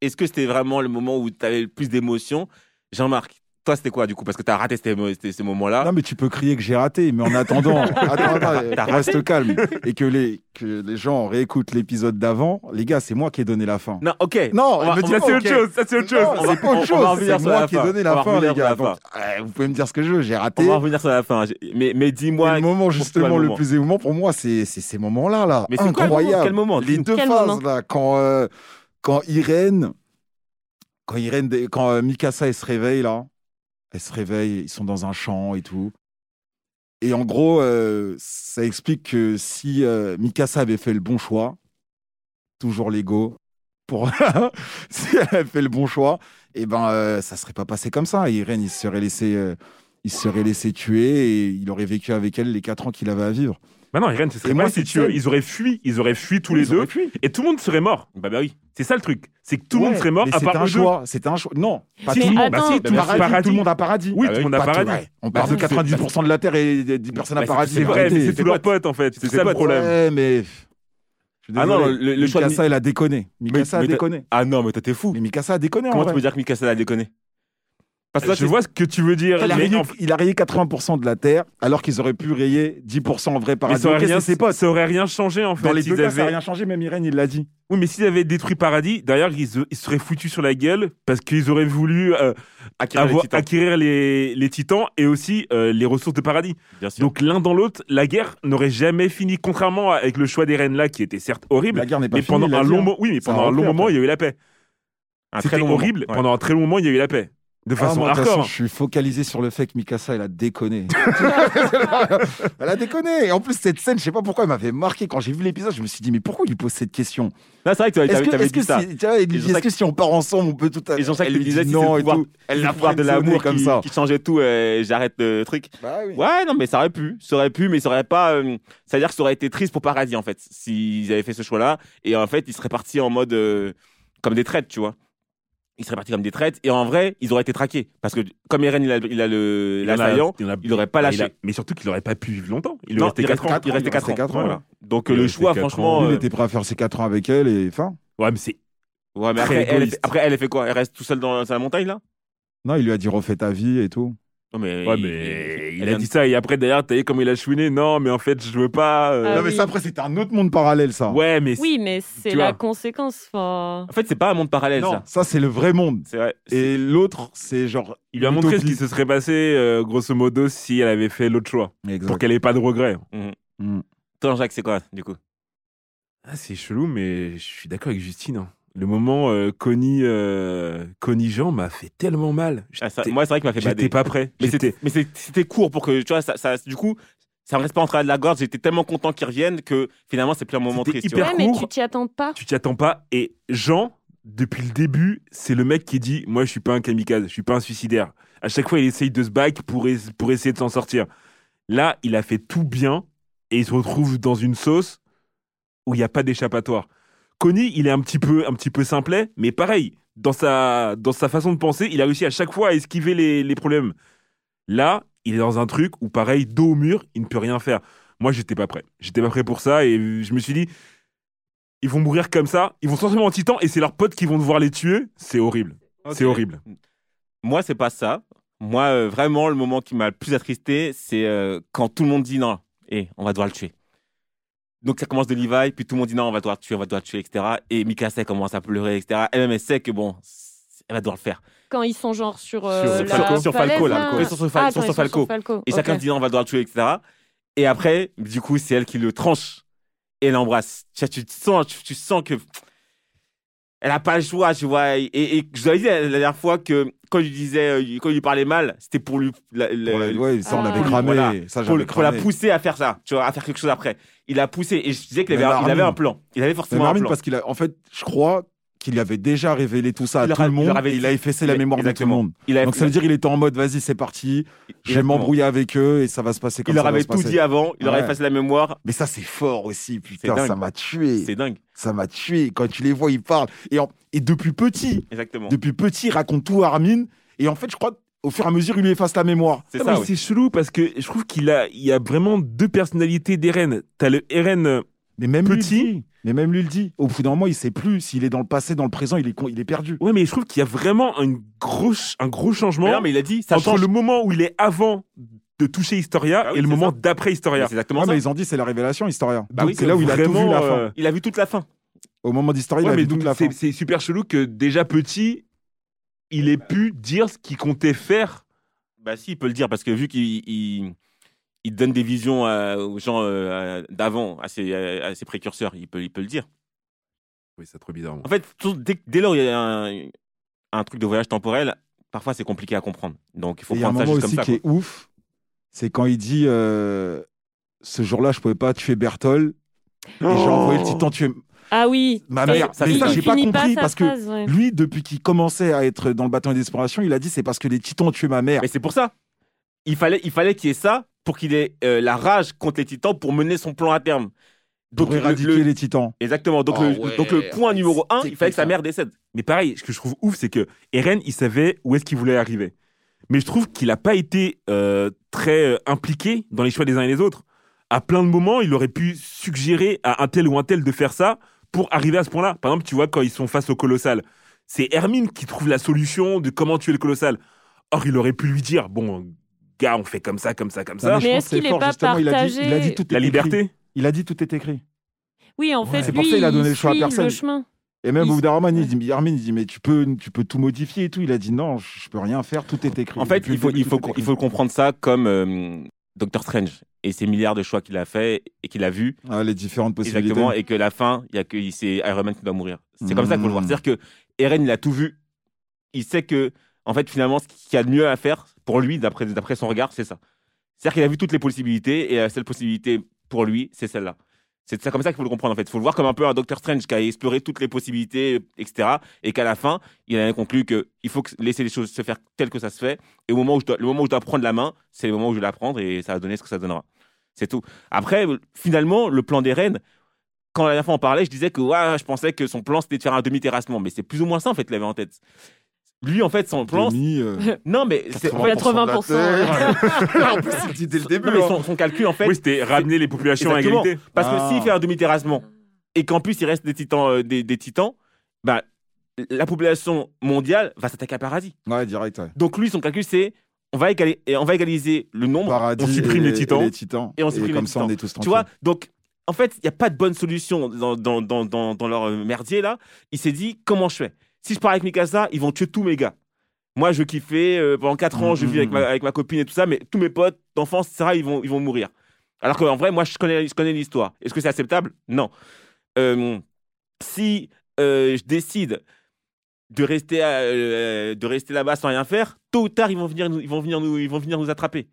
est-ce que c'était vraiment le moment où tu avais le plus d'émotion Jean-Marc, toi, c'était quoi du coup? Parce que tu as raté ces, moments-là. Non, mais tu peux crier que j'ai raté, mais en attendant, attends, attends, T'as reste calme. Et que les, que les gens réécoutent l'épisode d'avant. Les gars, c'est moi qui ai donné la fin. Non, ok. Non, On va- me dis Ça, c'est autre chose. Ça, c'est autre chose. On c'est pas autre on- on chose. C'est moi qui ai fin. donné On la va fin, revenir les gars. fin. Donc, euh, vous pouvez me dire ce que je veux, j'ai raté. On va revenir sur la fin. Mais, mais dis-moi. le moment justement le moment. plus émouvant pour moi, c'est ces moments-là, là. Mais c'est quoi le moment? Incroyable. Quel moment? Les deux phases là, quand euh, quand Irène, quand Irène, quand euh, Mikasa elle se réveille là, elle se réveille, ils sont dans un champ et tout. Et en gros, euh, ça explique que si euh, Mikasa avait fait le bon choix, toujours l'ego, pour si elle avait fait le bon choix, et ben euh, ça serait pas passé comme ça. Irène, il se serait laissé, euh, il se serait laissé tuer et il aurait vécu avec elle les quatre ans qu'il avait à vivre. Bah non, Irène, ce serait Et moi, pas si tu scène- Ils auraient fui. Ils auraient fui tous les deux. fui. Et tout le monde serait mort. Bah, bah oui. C'est ça le truc. c'est que tout le monde serait mort à C'était part un choix. C'était un choix. Non, pas tout le monde. bah si, Attends, tout le monde- Paradis, paradis. tout le monde a paradis. Oui, Ah tout le monde tout- paradis. ouais. On parle de Bah, c'est- 90% de la Terre et des 10 personnes à Bah, paradis. c'est C'est vrai, mais c'est C'est tous leurs potes. en fait. C'est C'est ça le problème. Ouais, mais. Ah non, le- le choix de- Mikasa, il a déconné. Mikasa mais a déconné. Ah non, mais toi, t'es fou. Mais Mikasa a déconné en Comment tu vrai. peux dire que Mikasa a déconné? Parce que là, Je vois ce que tu veux dire. Il a, mais rayé, en- il a rayé 80% de la Terre, alors qu'ils auraient pu rayer 10% en vrai mais paradis. ça aurait, rien, ses potes. ça aurait rien changé en fait. Dans les s'ils deux cas, ça avaient- rien changé, même Irène, il l'a dit. Oui, mais s'ils avaient détruit Paradis, derrière, ils, se- ils seraient foutus sur la gueule parce qu'ils auraient voulu euh, acquérir les avoir- titans, acquérir les, les titans et aussi euh, les ressources de Paradis. bien sûr. Donc l'un dans l'autre, la guerre n'aurait jamais fini, contrairement avec le choix des reines là, qui était certes horrible, La guerre n'est pas mais finie. pendant l'a long oui, mais Ça pendant un long moment, il y a eu la paix. Un très C'était horrible. Ouais. Pendant un très long moment, il y a eu la paix. De Ah, façon moi, de toute façon, je suis focalisé sur le fait que Mikasa, elle a déconné. elle a déconné. Et en plus, cette scène, je sais pas pourquoi, elle m'avait marqué. Quand j'ai vu l'épisode, je me suis dit, mais pourquoi il lui pose cette question? Là, c'est vrai que tu avais, que, t'avais est-ce que, dit ça. si, dit, est-ce que si on part ensemble, on peut tout à Et Jean-Jacques Elle lui lui disait dit si non le et pouvoir, tout. Elle le l'a pouvoir de l'amour comme ça. qui changeait tout, euh, j'arrête le truc. Bah oui. Ouais, non, mais ça aurait pu. Ça aurait pu, mais ça aurait pas. euh, C'est-à-dire que ça aurait été triste pour Paradis, en fait, s'ils avaient fait ce choix-là. Et en fait, ils seraient partis en mode. euh, comme des traites, tu vois. Ils seraient partis comme des traites. Et en vrai, ils auraient été traqués. Parce que comme Eren, il a, il a le l'assaillant, il il aurait pas il a- lâché. Mais surtout qu'il aurait pas pu vivre longtemps. Il Non, restait il 4 restait ans. il restait 4 ans. quatre ans, voilà. Donc euh, le choix, franchement. Lui, il euh, était prêt à faire ses 4 ans avec elle et fin. Ouais, mais c'est. Ouais, mais après elle, fait- après, elle, fait quoi? Elle reste tout seule dans, dans la montagne, là? Non, il lui a dit refais ta vie et tout. Non, mais. Ouais, mais il elle a dit ça et après derrière, t'as vu comme il a chouiné. Non, mais en fait, je veux pas. euh, Ah non, mais oui. ça, après, c'était un autre monde parallèle, ça. Ouais, mais Oui, mais c'est la vois. conséquence. En fait, c'est pas un monde parallèle, Non, ça. ça, c'est le vrai monde. C'est vrai. C'est- Et l'autre, c'est genre. il lui a montré ce qui se serait passé, euh, grosso modo, si elle avait fait l'autre choix. Exact. Pour qu'elle ait pas de regrets. Mm. Toi, Jacques, c'est quoi, du coup? Ah, c'est chelou, mais je suis d'accord avec Justine. hein. Le moment euh, Connie, euh, Connie Jean m'a fait tellement mal. Ah, ça- Moi, c'est vrai qu'il m'a fait J'étais pas prêt. Mais c'était, mais court pour que, tu vois, ça, ça- du coup, ça me reste pas en travers de la gorge. J'étais tellement content qu'ils reviennent que finalement, c'est plus un moment triste. tu hyper vois. Ouais, mais court. tu t'y attends pas. tu t'y attends pas. Et Jean, depuis le début, c'est le mec qui dit Moi, je suis pas un kamikaze, je suis pas un suicidaire. À chaque fois, il essaye de se back pour, es- pour essayer de s'en sortir. Là, il a fait tout bien et il se retrouve dans une sauce où il n'y a pas d'échappatoire. Connie, il est un petit peu, un petit peu simplet, mais pareil, dans sa, dans sa façon de penser, il a réussi à chaque fois à esquiver les, les problèmes. Là, il est dans un truc où, pareil, dos au mur, il ne peut rien faire. Moi, j'étais pas prêt. J'étais pas prêt pour ça et je me suis dit, ils vont mourir comme ça, ils vont se transformer en titans et c'est leurs potes qui vont devoir les tuer. C'est horrible. C'est horrible. Moi, c'est pas ça. Moi, euh, vraiment, le moment qui m'a le plus attristé, c'est euh, quand tout le monde dit non, et on va devoir le tuer. Donc ça commence de Levi, puis tout le monde dit non, on va devoir tuer, on va devoir tuer, etc. Et Mikasa elle commence à pleurer, etc. Elle-même, elle sait que bon, elle va devoir le faire. Quand ils sont genre sur, euh, Sur- la Falco, sur Falco, là. sur- sur Fal- Ah, sur- sur ils sont Falco. Falco. Et chacun dit non, on va devoir le tuer, etc. Et après, du coup, c'est elle qui le tranche et l'embrasse. Tu, tu sens, tu, tu sens que elle a pas le choix, tu vois. Et, et je vous avais dit la, dernière fois que quand il disait, euh, quand il lui parlait mal, c'était pour lui, la- la- ouais, ça, on Ah. l'avait cramé. Voilà. Ça, pour, j'avais pour la cramé. pousser à faire ça, tu vois, à faire quelque chose après. Il a poussé et je disais qu'il avait, un- il Marmine. avait un plan. Il avait forcément un plan. parce qu'il a, en fait, je crois qu'il avait déjà révélé tout ça à Il leur tout le il monde. leur et il a effacé la mémoire de tout le monde. Il avait, Donc ça veut dire qu'il était en mode, vas-y, c'est parti. Je vais m'embrouiller avec eux et ça va se passer comme Il ça. leur va avait tout passer. dit avant, il leur avait Ouais. effacé la mémoire. Mais ça, c'est fort aussi, putain, ça m'a tué. C'est dingue. Ça m'a tué. Quand tu les vois, ils parlent. Et, en- et depuis petit, Exactement. depuis petit, il raconte tout à Armin. Et en fait, je crois, au fur et à mesure, il lui efface la mémoire. C'est Non, ça, oui. C'est chelou parce que je trouve qu'il a, il y a vraiment deux personnalités d'Eren. T'as le Eren. Mais même Petit. lui. Mais même lui le dit. Au bout d'un moment, il sait plus s'il est dans le passé, dans le présent, il est, con- il est perdu. Ouais, mais je trouve qu'il y a vraiment une grosse, un gros changement Mais non, mais il a dit, ça entre change. le moment où il est avant de toucher Historia Ah oui, et le moment d'après Historia. C'est exactement Ouais, ça. mais ils ont dit c'est la révélation, Historia. Bah Donc oui, c'est là où il a tout vu la fin. euh, Il a vu toute la fin. Au moment d'Historia, Ouais, il a mais vu toute la fin. c'est c'est super chelou que déjà petit, il ait pu dire ce qu'il comptait faire. Bah si, il peut le dire parce que vu qu'il il, donne des visions euh, aux gens euh, d'avant, à ses, à ses précurseurs, il peut, il peut le dire. Oui, c'est trop bizarre. En fait, tout- dès, dès lors il y a un, un truc de voyage temporel, parfois c'est compliqué à comprendre. Donc il faut Et il y a un prendre ça moment juste aussi comme ça. qui quoi. est ouf, c'est quand il dit euh, ce jour-là, je pouvais pas tuer Bertol et j'ai envoyé le titan tuer Ah oui. ma mère. ça, Mais c'est ça, j'ai pas compris parce que ouais. lui, depuis qu'il commençait à être dans le bâton d'exploration, il a dit c'est parce que les titans ont tué ma mère. Mais c'est pour ça. Il fallait, il fallait qu'il y ait ça pour qu'il ait euh, la rage contre les titans pour mener son plan à terme. Pour le- éradiquer le- les titans. Exactement. Donc, Oh le, ouais, donc le point numéro un, il fallait que sa mère décède. Mais pareil, ce que je trouve ouf, c'est que Eren, il savait où est-ce qu'il voulait arriver. Mais je trouve qu'il n'a pas été euh, très euh, impliqué dans les choix des uns et des autres. À plein de moments, il aurait pu suggérer à un tel ou un tel de faire ça pour arriver à ce point-là. Par exemple, tu vois, quand ils sont face au colossal, c'est Hermine qui trouve la solution de comment tuer le colossal. Or, il aurait pu lui dire, bon, gars, on fait comme ça, comme ça, comme ça. Non, je Mais est-ce qu'il est fort, pas justement, il a dit- Il a dit, partagé tout est La écrit. liberté. Il a dit tout est écrit. Oui, en fait, C'est pour lui, ça qu'il a donné le choix à personne. Le chemin. Et même Il- au bout d'un moment, il ouais. dit, Armin, il dit, mais tu peux, tu peux tout modifier et tout. Il a dit, non, je je peux rien faire, tout est écrit. En fait, il faut, il, faut, il faut comprendre ça comme euh, Doctor Strange et ses milliards de choix qu'il a fait et qu'il a vu. Ah, les différentes possibilités. Exactement. Et que la fin, il y a que c'est Iron Man qui doit mourir. C'est comme ça qu'il faut le voir. Mm. C'est-à-dire que Eren, il a tout vu. Il sait que, en fait, finalement, ce qu'il y a de mieux à faire pour lui, d'après son regard, c'est ça. C'est-à-dire qu'il a vu toutes les possibilités et la seule possibilité pour lui, c'est celle-là. C'est comme ça qu'il faut le comprendre en fait. Il faut le voir comme un peu un Doctor Strange qui a exploré toutes les possibilités, etc. Et qu'à la fin, il a conclu qu'il faut laisser les choses se faire telles que ça se fait. Et au moment où je dois, le moment où je dois prendre la main, c'est le moment où je vais la prendre et ça va donner ce que ça donnera. C'est tout. Après, finalement, le plan des reines, quand la fin on parlait, je disais que je pensais que son plan c'était de faire un demi-terrassement. Mais c'est plus ou moins ça en fait qu'il avait en tête. Lui, en fait, son plan. Demi, euh, Non, mais c'est. en fait, 80%, en plus, il dit dès le début. non, mais hein. son, son calcul, en fait. oui, c'était ramener les populations à égalité. Parce que Ah. s'il fait un demi-terrassement et qu'en plus il reste des titans, euh, des, des titans, bah, la population mondiale va s'attaquer à Paradis. Ouais, direct, ouais. Donc lui, son calcul, c'est on va, égaler, et on va égaliser le nombre. Paradis on supprime et- les titans. Et, les titans. Et on supprime comme les ça, on titans. est tous tranquilles. Tu vois Donc, en fait, il n'y a pas de bonne solution dans, dans, dans, dans, dans leur euh, merdier, là. Il s'est dit, comment je fais? Si je pars avec Mikasa, ils vont tuer tous mes gars. Moi, je kiffais, euh, pendant 4 ans, je Mhm, vis avec ma, mhm. avec ma copine et tout ça, mais tous mes potes d'enfance, etc., ils vont, ils vont mourir. Alors qu'en vrai, moi, je connais, je connais l'histoire. Est-ce que c'est acceptable? Non. Euh, si euh, je décide de rester, à- euh, de rester là-bas sans rien faire, tôt ou tard, ils vont venir, nous- ils vont venir, nous, ils vont venir nous attraper.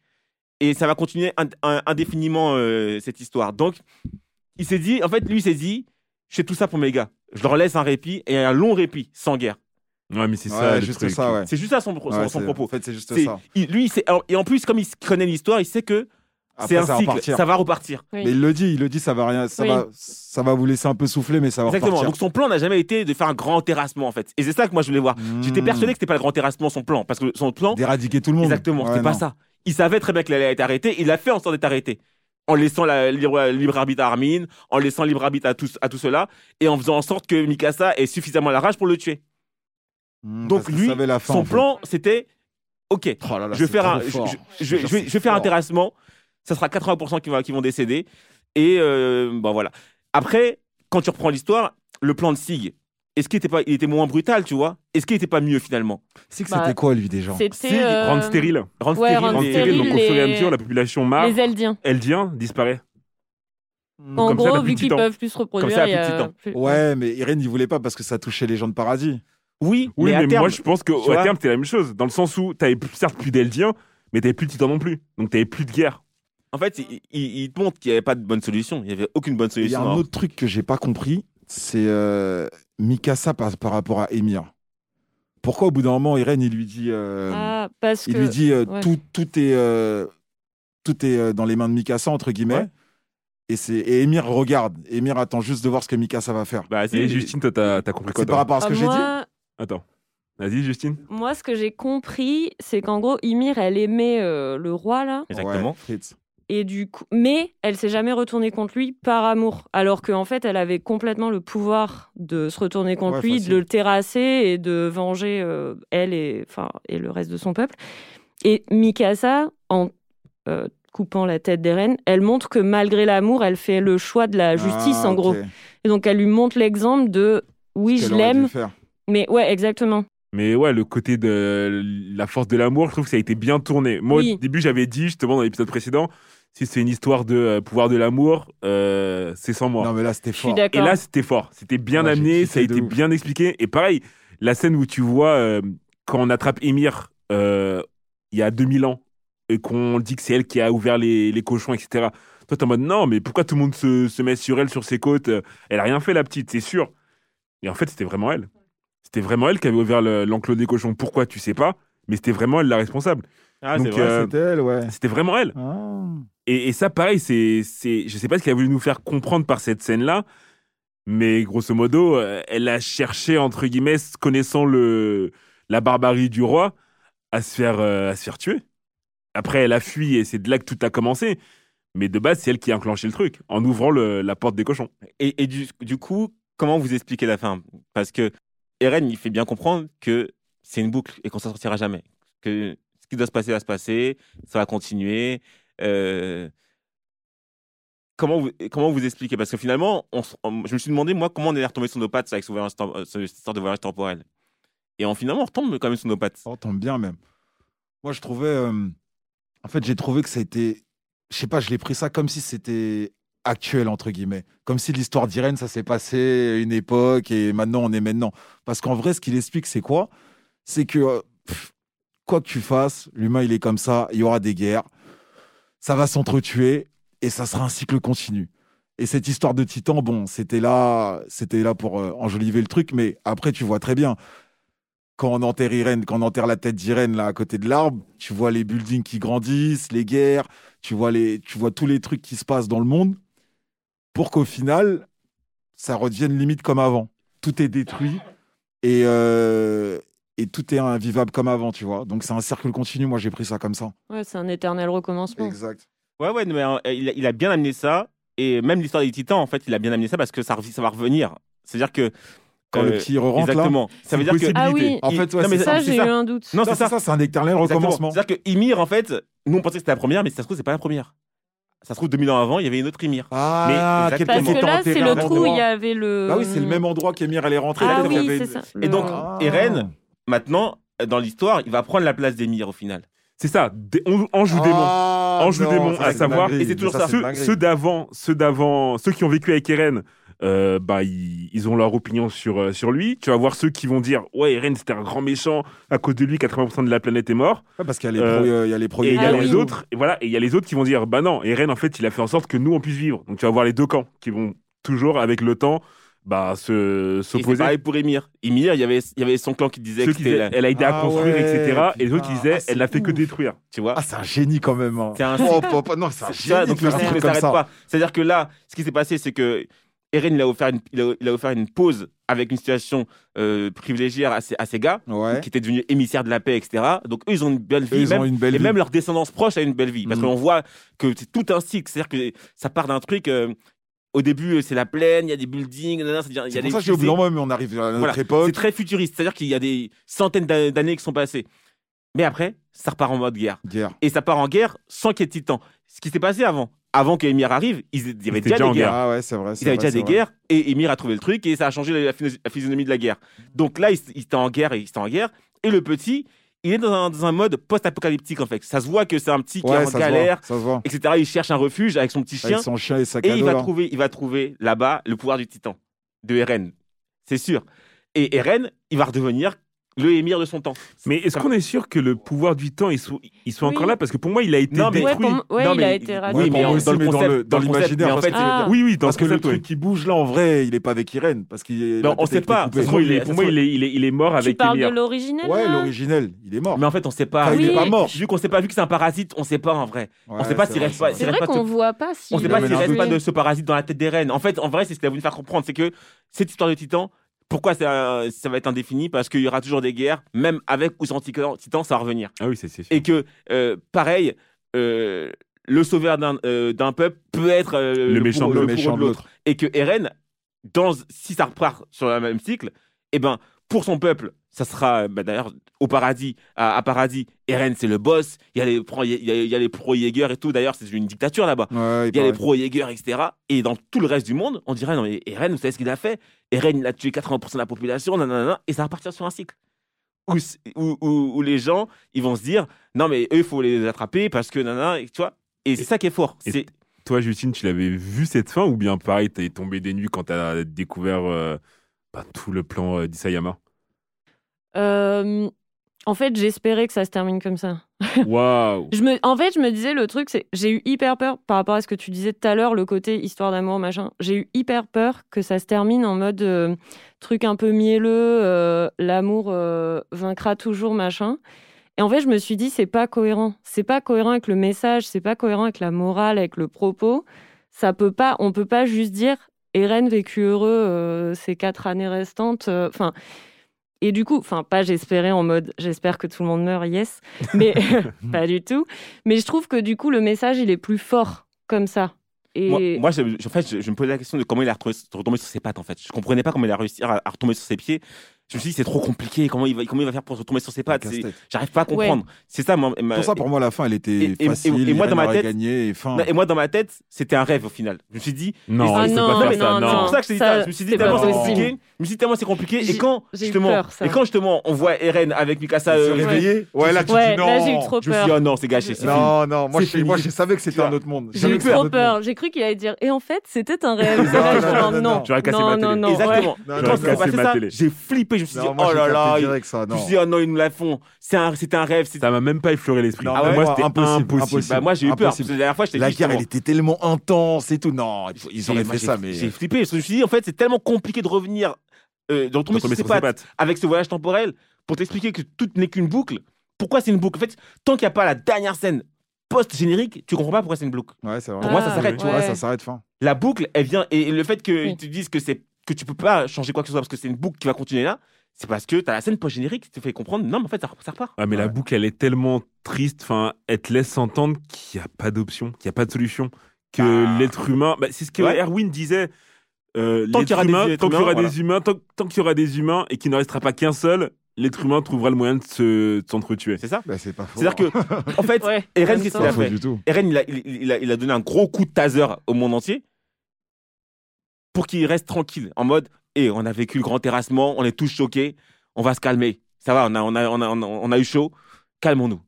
Et ça va continuer ind- ind- indéfiniment cette histoire. Donc, il s'est dit, en fait, lui, il s'est dit, je fais tout ça pour mes gars. Je leur laisse un répit et un long répit, sans guerre. Ouais, mais c'est Ouais, ça. juste ça, ouais. C'est juste ça son, son- Ouais, son c'est- propos. En fait, c'est juste ça. il- lui, c'est et en plus, comme il connaît l'histoire, il sait que c'est un ça cycle, repartir. ça va repartir. Oui. Mais il le dit, il le dit, ça va rien, ça Oui. va, ça va vous laisser un peu souffler, mais ça va Exactement. repartir. Donc son plan n'a jamais été de faire un grand terrassement en fait. Et c'est ça que moi je voulais voir. J'étais Mmh. persuadé que c'était pas le grand terrassement son plan, parce que son plan, D'éradiquer tout le monde. exactement, Ouais, c'était pas ça. Il savait très bien qu'il allait être arrêté. Il a fait en sorte d'être arrêté. En laissant la libre, libre arbitre à Armin, en laissant libre arbitre à tout, à tout cela, et en faisant en sorte que Mikasa ait suffisamment la rage pour le tuer. Mmh, Donc lui, fin, Son en fait. plan, c'était ok, Oh là là, je vais faire un, je, fort. je- je vais- Genre, je vais, c'est je vais faire un fort. terrassement. Ça sera 80% qui, va, qui vont décéder. Et euh, bon voilà. Après, quand tu reprends l'histoire, le plan de Sig, est-ce qu'il était pas, il était moins brutal, tu vois? Est-ce qu'il était pas mieux finalement? C'est que Bah, c'était quoi, lui, déjà? C'était. Euh, Rendre stérile. Rendre Ouais, stérile rendre stérile, donc au fur et à mesure, la population meurt. Les Eldiens. Eldien disparaît. En Comme ça, gros, plus vu qu'ils peuvent plus se reproduire, ça, il y plus de a titans. plus- Ouais, mais Irène, il voulait pas parce que ça touchait les gens de paradis. Oui, Oui, mais, mais, à terme, moi je pense qu'au terme, c'était la même chose. Dans le sens où t'avais certes plus d'Eldiens, mais t'avais plus de titans non plus. Donc t'avais plus de guerre. en fait, il, il- il te montre qu'il n'y avait pas de bonne solution. Il n'y avait aucune bonne Il y a solution. un hein. autre truc que j'ai pas compris, c'est euh, Mikasa par, par rapport à Emir. Pourquoi au bout d'un moment, Irène, il lui dit, euh, Ah, parce il que. lui dit euh, ouais. tout, tout est, euh, tout est euh, dans les mains de Mikasa entre guillemets. Ouais. Et, c'est, et Emir regarde. Emir attend juste de voir ce que Mikasa va faire. Bah, Et Justine, toi, t'as t'as compris quoi C'est par rapport à ce Ah, que j'ai dit. Attends. Vas-y, Justine. moi, ce que j'ai compris, c'est qu'en gros, Ymir, elle aimait euh, le roi, là. Exactement. Ouais, Fritz. Et du coup, mais elle s'est jamais retournée contre lui par amour, alors qu'en fait, elle avait complètement le pouvoir de se retourner contre Ouais, lui, facile. de le terrasser et de venger euh, elle et enfin et le reste de son peuple. Et Mikasa, en euh, coupant la tête d'Eren, elle montre que malgré l'amour, elle fait le choix de la justice, Ah, en gros. Et donc, elle lui montre l'exemple de oui, je l'aime, mais ouais, exactement. Mais ouais, le côté de la force de l'amour, je trouve que ça a été bien tourné. Moi, Oui. au début, j'avais dit, justement, dans l'épisode précédent, si c'est une histoire de euh, pouvoir de l'amour, euh, c'est sans moi. Non, mais là, c'était Je suis fort. Et là, c'était fort. C'était bien Moi, amené, ça a été ouf. bien expliqué. Et pareil, la scène où tu vois, euh, quand on attrape Émir euh, il y a 2000 ans, et qu'on dit que c'est elle qui a ouvert les, les cochons, etc. Toi, t'es en mode, non, mais pourquoi tout le monde se, se met sur elle, sur ses côtes? Elle a rien fait, la petite, c'est sûr. Et en fait, c'était vraiment elle. C'était vraiment elle qui avait ouvert le- l'enclos des cochons. Pourquoi, tu sais pas, mais c'était vraiment elle la responsable. Ah, Donc, c'est vrai. euh, C'était elle, ouais. C'était vraiment elle. Ah. Et, et ça, pareil, c'est, c'est, je sais pas ce qu'elle a voulu nous faire comprendre par cette scène-là, mais grosso modo, euh, elle a cherché entre guillemets, connaissant le la barbarie du roi, à se faire euh, à se faire tuer. Après, elle a fui et c'est de là que tout a commencé. Mais de base, c'est elle qui a enclenché le truc en ouvrant le- la porte des cochons. Et, et du, du coup, comment vous expliquez la fin? Parce que Eren, il fait bien comprendre que c'est une boucle et qu'on s'en sortira jamais. Que ce qui doit se passer va se passer, ça va continuer. Euh, Comment vous, expliquez? Parce que finalement, on on- je me suis demandé, moi, comment on est retombé sur nos pattes avec ce voyage tem- euh, cette histoire de voyage temporel. Et en finalement, on retombe quand même sur nos pattes. Ça tombe bien même. Moi, je trouvais. euh, En fait, j'ai trouvé que ça a été. Je sais pas, je l'ai pris ça comme si c'était actuel, entre guillemets. Comme si l'histoire d'Irène, ça s'est passé une époque et maintenant, on est maintenant. Parce qu'en vrai, ce qu'il explique, c'est quoi? C'est que. euh, quoi que tu fasses, l'humain, il est comme ça, il y aura des guerres, ça va s'entretuer et ça sera un cycle continu. Et cette histoire de titan, bon, c'était là, c'était là pour euh, enjoliver le truc, mais après, tu vois très bien quand on enterre Irène, quand on enterre la tête d'Irène là à côté de l'arbre, tu vois les buildings qui grandissent, les guerres, tu vois les, tu vois tous les trucs qui se passent dans le monde, pour qu'au final, ça redevienne limite comme avant. Tout est détruit et euh, et tout est invivable comme avant, tu vois. Donc c'est un cercle continu. Moi, j'ai pris ça comme ça. Ouais, c'est un éternel recommencement. Exact. Ouais, ouais, mais euh, il, a, il a bien amené ça. Et même l'histoire des titans, en fait, il a bien amené ça parce que ça, va revenir. C'est-à-dire que. Quand euh, le petit rentre là. Exactement. Ça veut dire que. Ah oui, En fait, ouais, Non, mais c'est ça, j'ai eu un doute. Non, c'est ça. ça, c'est un éternel recommencement. C'est-à-dire que Ymir, en fait, nous on pensait que c'était la première, mais si ça se trouve, c'est pas la première. Ça se trouve, 2000 ans avant, il y avait une autre Ymir. Ah, Mais Parce que là, c'est le trou où il y avait le. Bah oui, c'est le même endroit qu'Emir allait rentrer. Ah oui, avait ça. Et donc, Ah. Eren, maintenant, dans l'histoire, il va prendre la place d'Emir au final. C'est ça, on, Anjou démon. Ah, Anjou non, démon, ça, à c'est savoir- dinguerie. et c'est toujours ça. Ceux, dinguerie. ceux d'avant, ceux d'avant, ceux qui ont vécu avec Eren, euh, bah ils, ils ont leur opinion sur euh, sur lui. Tu vas voir ceux qui vont dire ouais Eren c'était un grand méchant à cause de lui 80% de la planète est mort. Ouais, parce qu'il y a les Euh, pro, euh, il y a les Et il y a les oui. autres et voilà et il y a les autres qui vont dire bah non Eren en fait il a fait en sorte que nous on puisse vivre. Donc tu vas voir les deux camps qui vont toujours avec le temps bah se Et c'est s'opposer. pareil pour Emir. Emir, il y avait, il y avait son clan qui disait Ceux que qui c'était disaient, la- elle a aidé à Ah construire ouais, etc. Et les autres qui disaient Ah, elle n'a fait que détruire. Tu vois Ah, c'est un génie quand même. hein. C'est un- Oh, papa, non, c'est un C'est ça, génie donc le truc ne comme s'arrête pas. C'est-à-dire que là, ce qui s'est passé, c'est que Eren, il a offert une, il a, il a offert une pause avec une situation euh, privilégiée à ses, à ses gars, Ouais. qui étaient devenus émissaires de la paix, etc. Donc eux, ils ont une belle vie. ils même, ont une belle et vie. même leur descendance proche a une belle vie. Parce Mhm. qu'on voit que c'est tout un cycle. C'est-à-dire que ça part d'un truc. euh, au début, c'est la plaine, il y a des buildings, il y a des ça que j'ai oublié mais on arrive à notre Voilà. époque. C'est très futuriste. C'est-à-dire qu'il y a des centaines d'a- d'années qui sont passées. Mais après, ça repart en mode guerre. Guerre. Et ça part en guerre sans qu'il y ait de titans. Ce qui s'est passé avant. Avant que Emir arrive, ils- il y avait déjà des guerres. Ah ouais, c'est vrai. Il y avait déjà des guerres et Emir a trouvé le truc et ça a changé la, phys- la physionomie de la guerre. Donc là, il, il était en guerre et il était en guerre. Et le petit, il est dans un, dans un mode post-apocalyptique en fait. Ça se voit que c'est un petit qui Ouais, est en galère, voit. Voit. etc. Il cherche un refuge avec son petit chien Avec son chien et sa et il va là. trouver, il va trouver là-bas le pouvoir du titan de Eren. C'est sûr. Et Eren, il va redevenir le émir de son temps. Mais est-ce qu'on est sûr que le pouvoir du temps il soit, il soit Oui. encore là? Parce que pour moi il a été Non, mais- Ouais, détruit. pour moi- ouais, Non, il mais- a été raté. Oui, mais aussi, dans le mais dans concept, dans l'imaginaire, en fait, Ah. Oui oui dans Parce ce que le oui. truc qui bouge là, en vrai, il est pas avec Irène. Parce qu'il Non, on sait pas. Pour moi, il est, pour moi, il est, il est, il est mort Tu avec parles de l'originel Ouais, l'originel, il est mort. Mais en fait, on sait pas. Il est pas mort. Vu qu'on sait pas, vu que c'est un parasite, on sait pas en vrai. On sait pas s'il reste pas- c'est vrai qu'on voit pas. On sait pas s'il reste pas de ce parasite dans la tête des reines. En fait, en vrai, c'est ce qu'il a voulu faire comprendre, c'est que cette histoire de titan, pourquoi ça, ça va être indéfini? Parce qu'il y aura toujours des guerres, même avec ou sans titan, titan, ça va revenir. Ah oui c'est sûr. Et que, euh, pareil, euh, le sauveur d'un euh, d'un peuple peut être euh, Le méchant de l'autre. Et que Eren, dans, si ça repart sur le même cycle, eh ben, pour son peuple, ça sera bah, d'ailleurs au paradis, à, à paradis. Eren, c'est le boss. Il y a les il y a, il y a les pro-Jäger et tout. D'ailleurs, c'est une dictature là-bas. Ouais, Il y a les pro-Jäger, etc. Et dans tout le reste du monde, on dirait non mais Eren, vous savez ce qu'il a fait? Eren, il a tué 80% de la population, nanana, et ça va partir sur un cycle. Où, où, où- où les gens, ils vont se dire non mais eux, il faut les attraper parce que nanana, et tu vois. Et c'est ça qui est fort. et- Toi Justine tu l'avais vu cette fin ou bien pareil t'es tombé des nues quand t'as découvert euh, bah, tout le plan euh, d'Isayama? Euh, En fait, j'espérais que ça se termine comme ça. Waouh Je me, en fait, je me disais, le truc, c'est j'ai eu hyper peur par rapport à ce que tu disais tout à l'heure, le côté histoire d'amour, machin. J'ai eu hyper peur que ça se termine en mode euh, truc un peu mielleux, euh, l'amour euh, vaincra toujours, machin. Et en fait, je me suis dit, c'est pas cohérent. C'est pas cohérent avec le message, c'est pas cohérent avec la morale, avec le propos. Ça peut pas, on peut pas juste dire Eren vécu heureux ces quatre années restantes. Enfin. Et du coup, enfin, pas j'espérais en mode j'espère que tout le monde meurt, yes, mais pas du tout. Mais je trouve que du coup, le message, il est plus fort comme ça. Et Moi, moi, je, je- en fait, je, je me posais la question de comment il a retombé sur ses pattes, en fait. Je comprenais pas comment il a réussi à, à retomber sur ses pieds. Je me suis dit, c'est trop compliqué. Comment il va, comment il va faire pour retomber sur ses pattes? J'arrive pas à comprendre. C'est ça, moi. ma- Pour ça, pour moi, la fin, elle était et- et- facile. et moi, dans ma tête- gagné et fin. Et moi, dans ma tête, c'était un rêve au final. Je me suis dit, Non, Ah non, pas faire mais ça. non, Non, C'est pour ça que je dit Ça. Je me suis dit c'est tellement c'est compliqué. Je me suis dit tellement c'est compliqué. Et quand justement, peur, et quand justement, on voit Eren avec Mikasa, Se euh, réveiller? Ouais, là, tu ouais, dis non. là, j'ai eu trop je me suis dit peur. oh non, c'est gâché. Non, non, moi, je, savais que c'était un autre monde. J'ai eu trop peur. J'ai cru qu'il allait dire. Et en fait, c'était un rêve. Non, non, non, Exactement. j'ai flippé. Je me suis dit moi, oh là là. direct ça, Je me suis dit oh non, ils nous la font. C'est un, c'était un rêve. Ça m'a même pas effleuré l'esprit. Ah ouais, moi, c'était impossible, impossible. impossible. Bah, moi j'ai eu peur. Impossible. que la dernière fois, La guerre, elle était tellement intense et tout. Non, ils- auraient fait ça, mais. J'ai flippé. Que je me suis dit en fait, c'est tellement compliqué de revenir, euh, de retomber sur ses pattes avec ce voyage temporel pour t'expliquer que tout n'est qu'une boucle. Pourquoi c'est une boucle? En fait, tant qu'il n'y a pas la dernière scène post-générique, tu comprends pas pourquoi c'est une boucle. Ouais, c'est vrai. Pour moi, ça Ah, s'arrête, tu Ouais, ouais. ça s'arrête fin. La boucle, elle vient. Et le fait qu'ils Oui. te disent que, c'est, que tu peux pas changer quoi que ce soit parce que c'est une boucle qui va continuer là, c'est parce que tu as la scène post-générique qui te fait comprendre non, mais en fait, ça, ça repart. Ah, mais la boucle, elle est tellement triste. Enfin, elle te laisse entendre qu'il n'y a pas d'option, qu'il n'y a pas de solution. Que Bah. l'être humain. bah, c'est ce que Ouais. Erwin disait. euh, Tant qu'il y aura des tant y aura humains, des humains, tant, tant qu'il y aura des humains et qu'il ne restera pas qu'un seul, l'être humain trouvera le moyen de se- de s'entretuer. C'est ça Bah, c'est pas faux. C'est-à-dire que, en fait, Ouais, Eren, en qu'est-ce qu'il a fait du tout. Eren, il a, il, il a, il a donné un gros coup de taser au monde entier pour qu'il reste tranquille, en mode et on a vécu le grand terrassement, on est tous choqués, on va se calmer. Ça va, on a, on a, on a, on a, on a eu chaud, calmons-nous.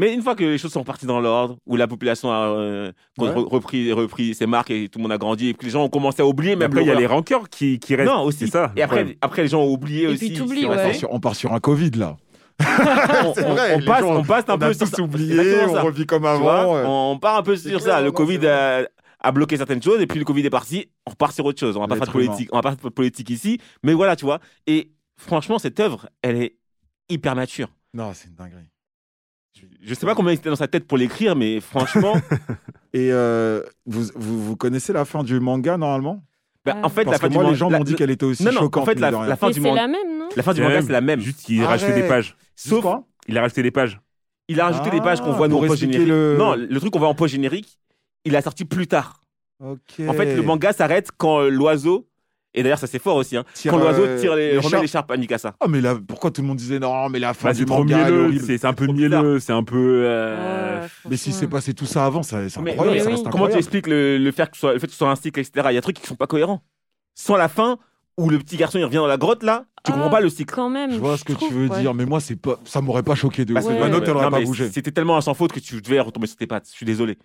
Mais une fois que les choses sont parties dans l'ordre, où la population a euh, Ouais. repris, repris ses marques et tout le monde a grandi, et que les gens ont commencé à oublier, Mais même après, il y a les rancœurs qui, qui restent. Non, aussi. C'est ça. Et après, après, les gens ont oublié Et aussi. puis On ouais. passé. part sur- On part sur un Covid, là. on, C'est on- vrai, on passe, gens- on passe un On peu a sur tous ça. oublié, on revit comme vois, avant. euh. on part un peu sur ça. Le Covid a, a bloqué certaines choses et puis le Covid est parti. On repart sur autre chose. On va pas faire de politique. On va pas faire de politique ici. Mais voilà, tu vois. Et franchement, cette œuvre, elle est hyper mature. Non, c'est une dinguerie. Je sais pas combien il était dans sa tête pour l'écrire, mais franchement, Et euh, vous, vous, vous connaissez la fin du manga, normalement? Bah, Ah. en fait, Parce la fin que du moi, manga- les gens m'ont dit qu'elle était aussi Non, non, choquante. en fait, la, la fin Mais du c'est manga, la même, non? la fin du C'est manga, c'est la même. Juste qu'il a rajouté des pages. Sauf, quoi? Il a rajouté des pages. il a rajouté des pages qu'on voit Ah, nous en expliquer post-générique. le- Non, le truc qu'on voit en post-générique, il a sorti plus tard. En fait, le manga s'arrête quand euh, l'oiseau, et d'ailleurs, ça c'est fort aussi, hein, Tire, quand l'oiseau euh, tire les, remet l'écharpe. à Mikasa. Ah, mais là, pourquoi tout le monde disait non, mais la fin Bah, du manga. C'est un peu mielleux. C'est un peu. euh, Ouais, Mais si c'est passé tout ça avant, ça- c'est incroyable. mais ça oui. reste Comment tu expliques le, le, faire que soit, le fait que ce soit un cycle, etc. Il y a des trucs qui sont pas cohérents. Sans la fin, où le petit garçon il revient dans la grotte là, tu Ah, comprends pas le cycle. Quand même. Je vois ce que tu veux ouais. dire, mais moi, c'est pas, ça m'aurait pas choqué de Parce ouf. que- Ma note, elle aurait pas bougé. C'était tellement un sans faute que tu devais retomber sur tes pattes. Je suis désolé.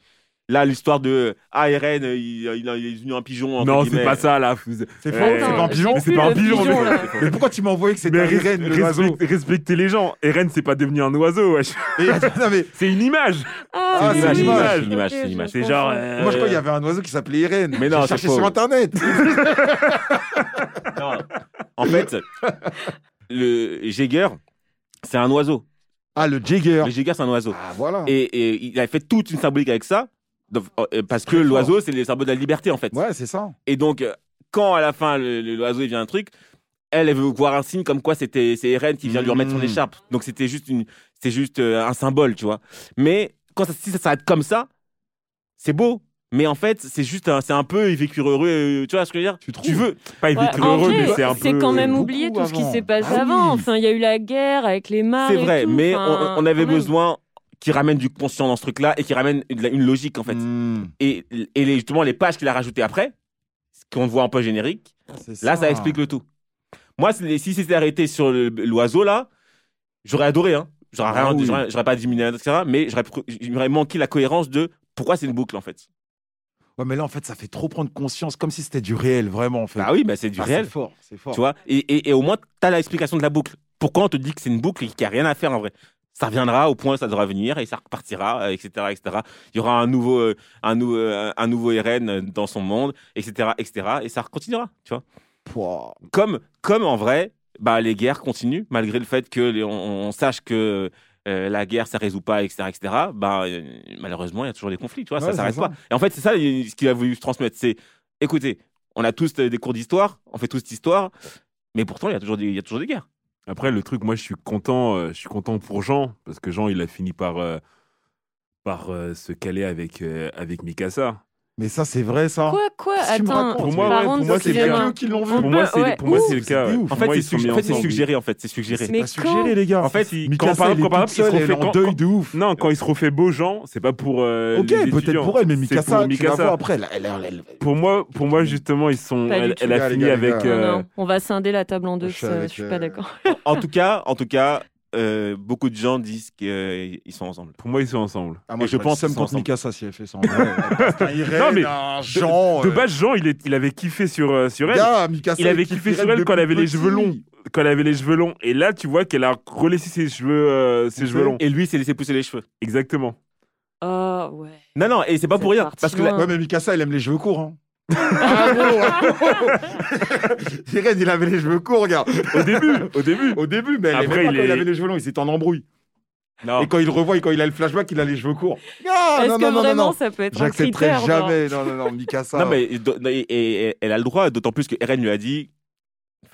Là, l'histoire de Ah, Eren, il, il, il est devenu un pigeon. entre Non, c'est guillemets. pas ça là. C'est Euh, faux, c'est pas un pigeon. Mais c'est pas un pigeon. mais- là. Mais pourquoi tu m'as envoyé que c'était Mais un res- Irène, le oiseau respect- respectez les gens. Eren, c'est pas devenu un oiseau, wesh. Et- Non, mais C'est une image. Ah, C'est une image, c'est une image, c'est une image. C'est genre. euh, moi, je crois qu'il y avait un oiseau qui s'appelait Irène. Mais non, J'ai c'est cherché faux. sur Internet. Non. En fait, le Jäger, c'est un oiseau. Ah, le Jagger. Le Jäger, c'est un oiseau. Ah, voilà. Et, et il a fait toute une symbolique avec ça. Donc, euh, Parce que l'oiseau, c'est le symbole de la liberté, en fait. Ouais, c'est ça. Et donc, euh, quand à la fin, l'oiseau, il vient un truc, elle, elle veut voir un signe comme quoi c'était c'est Eren qui vient lui remettre son Mm. écharpe. Donc, c'était juste, une, juste euh, un symbole, tu vois. Mais quand ça, si ça s'arrête comme ça, c'est beau. Mais en fait, c'est juste un, c'est un peu il vécu heureux, euh, tu vois ce que je veux dire? Tu veux Pas Ouais, éviter en heureux, vrai, mais c'est un peu. C'est quand même oublié tout ce qui s'est passé Ah avant. oui. Enfin, il y a eu la guerre avec les mares. C'est et vrai, tout. mais Enfin, on, on avait besoin qu'il ramène du conscient dans ce truc-là et qu'il ramène une, une logique, en fait. Hmm, Et, et les, justement, les pages qu'il a rajoutées après, ce qu'on voit en post générique, Là, ça explique le tout. Moi, si c'était arrêté sur l'oiseau, là, j'aurais adoré. Hein. J'aurais Ah rien- oui. pas diminué, etc. Mais j'aurais manqué la cohérence de pourquoi c'est une boucle, en fait. Ouais, mais là, en fait, ça fait trop prendre conscience, comme si c'était du réel, vraiment, en fait. Bah oui, bah, c'est du Ah, réel. C'est fort, c'est fort. Tu vois et, et, et au moins, tu as l'explication de la boucle. Pourquoi on te dit que c'est une boucle et qu'il n'y a rien à faire en vrai? Ça reviendra au point où ça devra venir et ça repartira, euh, etc., etc. Il y aura un nouveau, euh, un, euh, un nouveau Eren euh, dans son monde, etc., etc. Et ça continuera, tu vois. Comme, comme en vrai, bah, les guerres continuent, malgré le fait que on, on sache que euh, la guerre, ça résout pas, etc., etc., bah, euh, malheureusement, il y a toujours des conflits, tu vois, Ouais, ça s'arrête pas. Et en fait, c'est ça ce qu'il a voulu se transmettre. C'est, écoutez, on a tous des cours d'histoire, on fait tous cette histoire, mais pourtant, il y a toujours des, il y a toujours des guerres. Après, le truc, moi, je suis content, euh, je suis content pour Jean, parce que Jean, il a fini par, euh, par euh, se caler avec, avec Mikasa. Mais ça, c'est vrai, ça. Quoi, quoi Attends, Pour moi, par ouais, contre, pour moi, c'est bien. eux qui l'ont vu. On Pour moi, c'est ouais. pour moi, Ouh, c'est le c'est cas. ouais. En fait, Pour moi, c'est suggéré, en fait, c'est suggéré. C'est Mais pas suggéré, les gars. En fait, quand par exemple, quand, il se refait quand- deuil de ouf. Non, quand il se refait beau, Jean, c'est pas pour euh, Ok, peut-être pour elle, mais C'est Mikasa, Mikasa. après. Pour moi, pour moi justement, ils sont. Elle, a fini avec. euh, non, on va scinder la table en deux, suis je suis pas euh, d'accord. En tout cas, en tout cas, euh, beaucoup de gens disent qu'ils sont ensemble. Pour moi, ils sont ensemble. Ah, moi, Et je je pense sont contre. Mikasa si elle fait ça. Non, mais un De, Jean. de euh, base, Jean, il, est, il avait kiffé sur, euh, sur elle. Il avait kiffé sur elle quand elle avait les cheveux longs. Quand elle avait les cheveux longs. Et là, tu vois qu'elle a relaissé ses cheveux, euh, ses cheveux longs. Et lui, s'est laissé pousser les cheveux. Exactement. Oh, ouais. Non, non, et c'est pas pour rien. Parce que la- Ouais, mais Mikasa, elle aime les cheveux courts. Hein. Ah, gros, ah, gros. Irène, il avait les cheveux courts, regarde. Au début, au début. Au début, mais elle Après, aimait pas il quand il est- avait les cheveux longs, il s'était en embrouille. Non. Et quand il le revoit et quand il a le flashback, il a les cheveux courts. Ah, Est-ce non, que non, non, non, vraiment non. ça peut être un J'accepterai jamais. Non, non, non, Mikasa. Non, mais et, et- et elle a le droit, d'autant plus que Eren lui a dit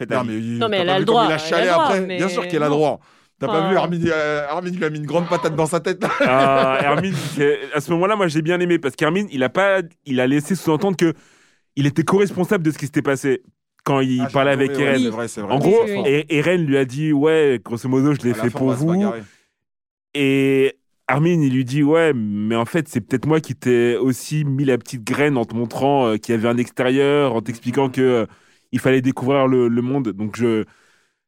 Non, mais, il- Non, mais elle a vu le droit, Il a le droit, après. mais Bien sûr qu'il a non. droit. T'as pas vu Armin, euh, Armin, il lui a mis une grande patate dans sa tête? Ah, Hermine, c'est- à ce moment-là, moi, j'ai bien aimé parce qu'Hermine, il a pas, il a laissé sous-entendre que il était co-responsable de ce qui s'était passé quand il Ah, parlait avec Eren. Vrai, vrai. En gros, oui, oui. et- Eren lui a dit ouais, grosso modo, je l'ai fait fin, pour vous. Et Armin, il lui dit ouais, mais en fait, c'est peut-être moi qui t'ai aussi mis la petite graine en te montrant euh, qu'il y avait un extérieur, en t'expliquant que euh, il fallait découvrir le, le monde. Donc je,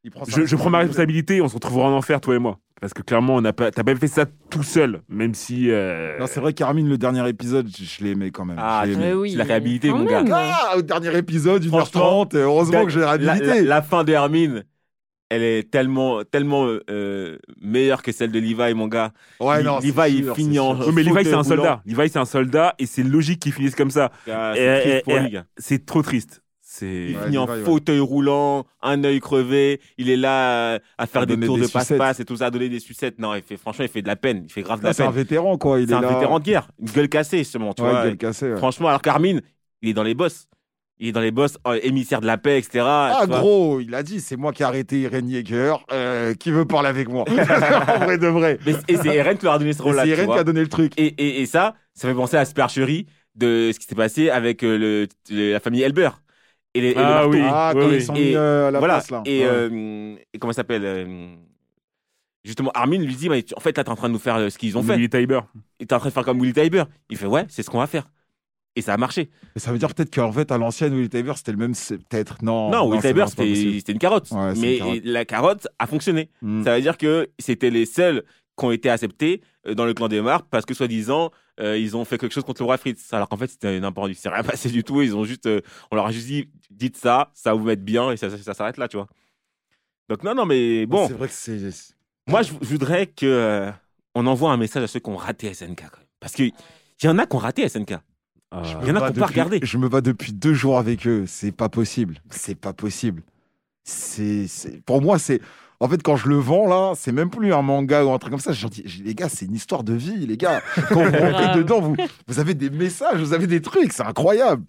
Il prend sa je, je prends ma responsabilité. et On se retrouvera en enfer, toi et moi, parce que clairement, on n'a pas, t'as pas fait ça tout seul, même si. euh, Non, c'est vrai qu'Armin, le dernier épisode, je, je l'ai aimé quand même. Ah, Je l'ai oui. tu l'as réhabilité, mon gars. même. Ah, au dernier épisode, Franchement, 1h30, heureusement que j'ai la, réhabilité. la- la fin de Hermine, elle est tellement, tellement euh, meilleure que celle de Levi, mon gars. ouais, non, Levi, il sûr, finit en-. Ouais, mais Levi, c'est un soldat. Levi, c'est un soldat et c'est logique qu'il finisse comme ça. Ah. C'est trop triste. Il Ouais, finit en ouais. fauteuil roulant, un œil crevé. Il est là euh, à faire À des tours des de passe-passe et tout ça, à donner des sucettes. Non, il fait, franchement, il fait de la peine. Il fait grave de Ah, la c'est un peine. vétéran, quoi. Il C'est est un là. vétéran de guerre. Une gueule cassée, justement, tu Ouais, vois. gueule cassée. Franchement, alors qu'Armin, il est dans les boss. Il est dans les boss, euh, émissaire de la paix, etc. Ah, gros, il a dit, c'est moi qui ai arrêté Irene Yeager. Euh, qui veut parler avec moi En vrai de vrai. Mais- et c'est Eren qui leur a donné ce rôle-là. C'est Irene vois. qui a donné le truc. Et, et, et ça, ça fait penser à la supercherie de ce qui s'est passé avec euh, le, le- la famille Elber. Et, les, et le Ah oui. Ah, oui, quand oui. ils sont Et mis euh, à la voilà. place, là. Et, Ouais. euh, et comment ça s'appelle euh, Justement, Armin lui dit en fait, là, t'es en train de nous faire euh, ce qu'ils ont fait. Willy Tiber. Et t'es en train de faire comme Willy Tiber. Il fait ouais, c'est ce qu'on va faire. Et ça a marché. Et ça veut dire peut-être qu'en fait, à l'ancienne, Willy Tiber, c'était le même. Peut-être. Non. non, Willy Tiber, c'était une carotte. Ouais, mais une carotte. et la carotte a fonctionné. Hmm. Ça veut dire que c'était les seuls qui ont été acceptés euh, dans le clan des Marques parce que soi-disant euh, ils ont fait quelque chose contre le roi Fritz. Alors qu'en fait c'était n'importe quoi. C'est rien passé du tout. Ils ont juste, euh, on leur a juste dit dites ça, ça va vous mettre bien et ça, ça, ça s'arrête là, tu vois. Donc non non mais bon, C'est vrai que c'est. moi je, je voudrais que euh, on envoie un message à ceux qui ont raté SNK quand même. parce que il y en a qui ont raté SNK. Il y en a qui n'ont pas regardé. Je me bats depuis deux jours avec eux. C'est pas possible. C'est pas possible. C'est, c'est- pour moi, c'est. En fait, quand je le vends là, c'est même plus un manga ou un truc comme ça. Je leur dis, les gars, c'est une histoire de vie, les gars. Quand vous rentrez dedans, vous, vous avez des messages, vous avez des trucs, c'est incroyable.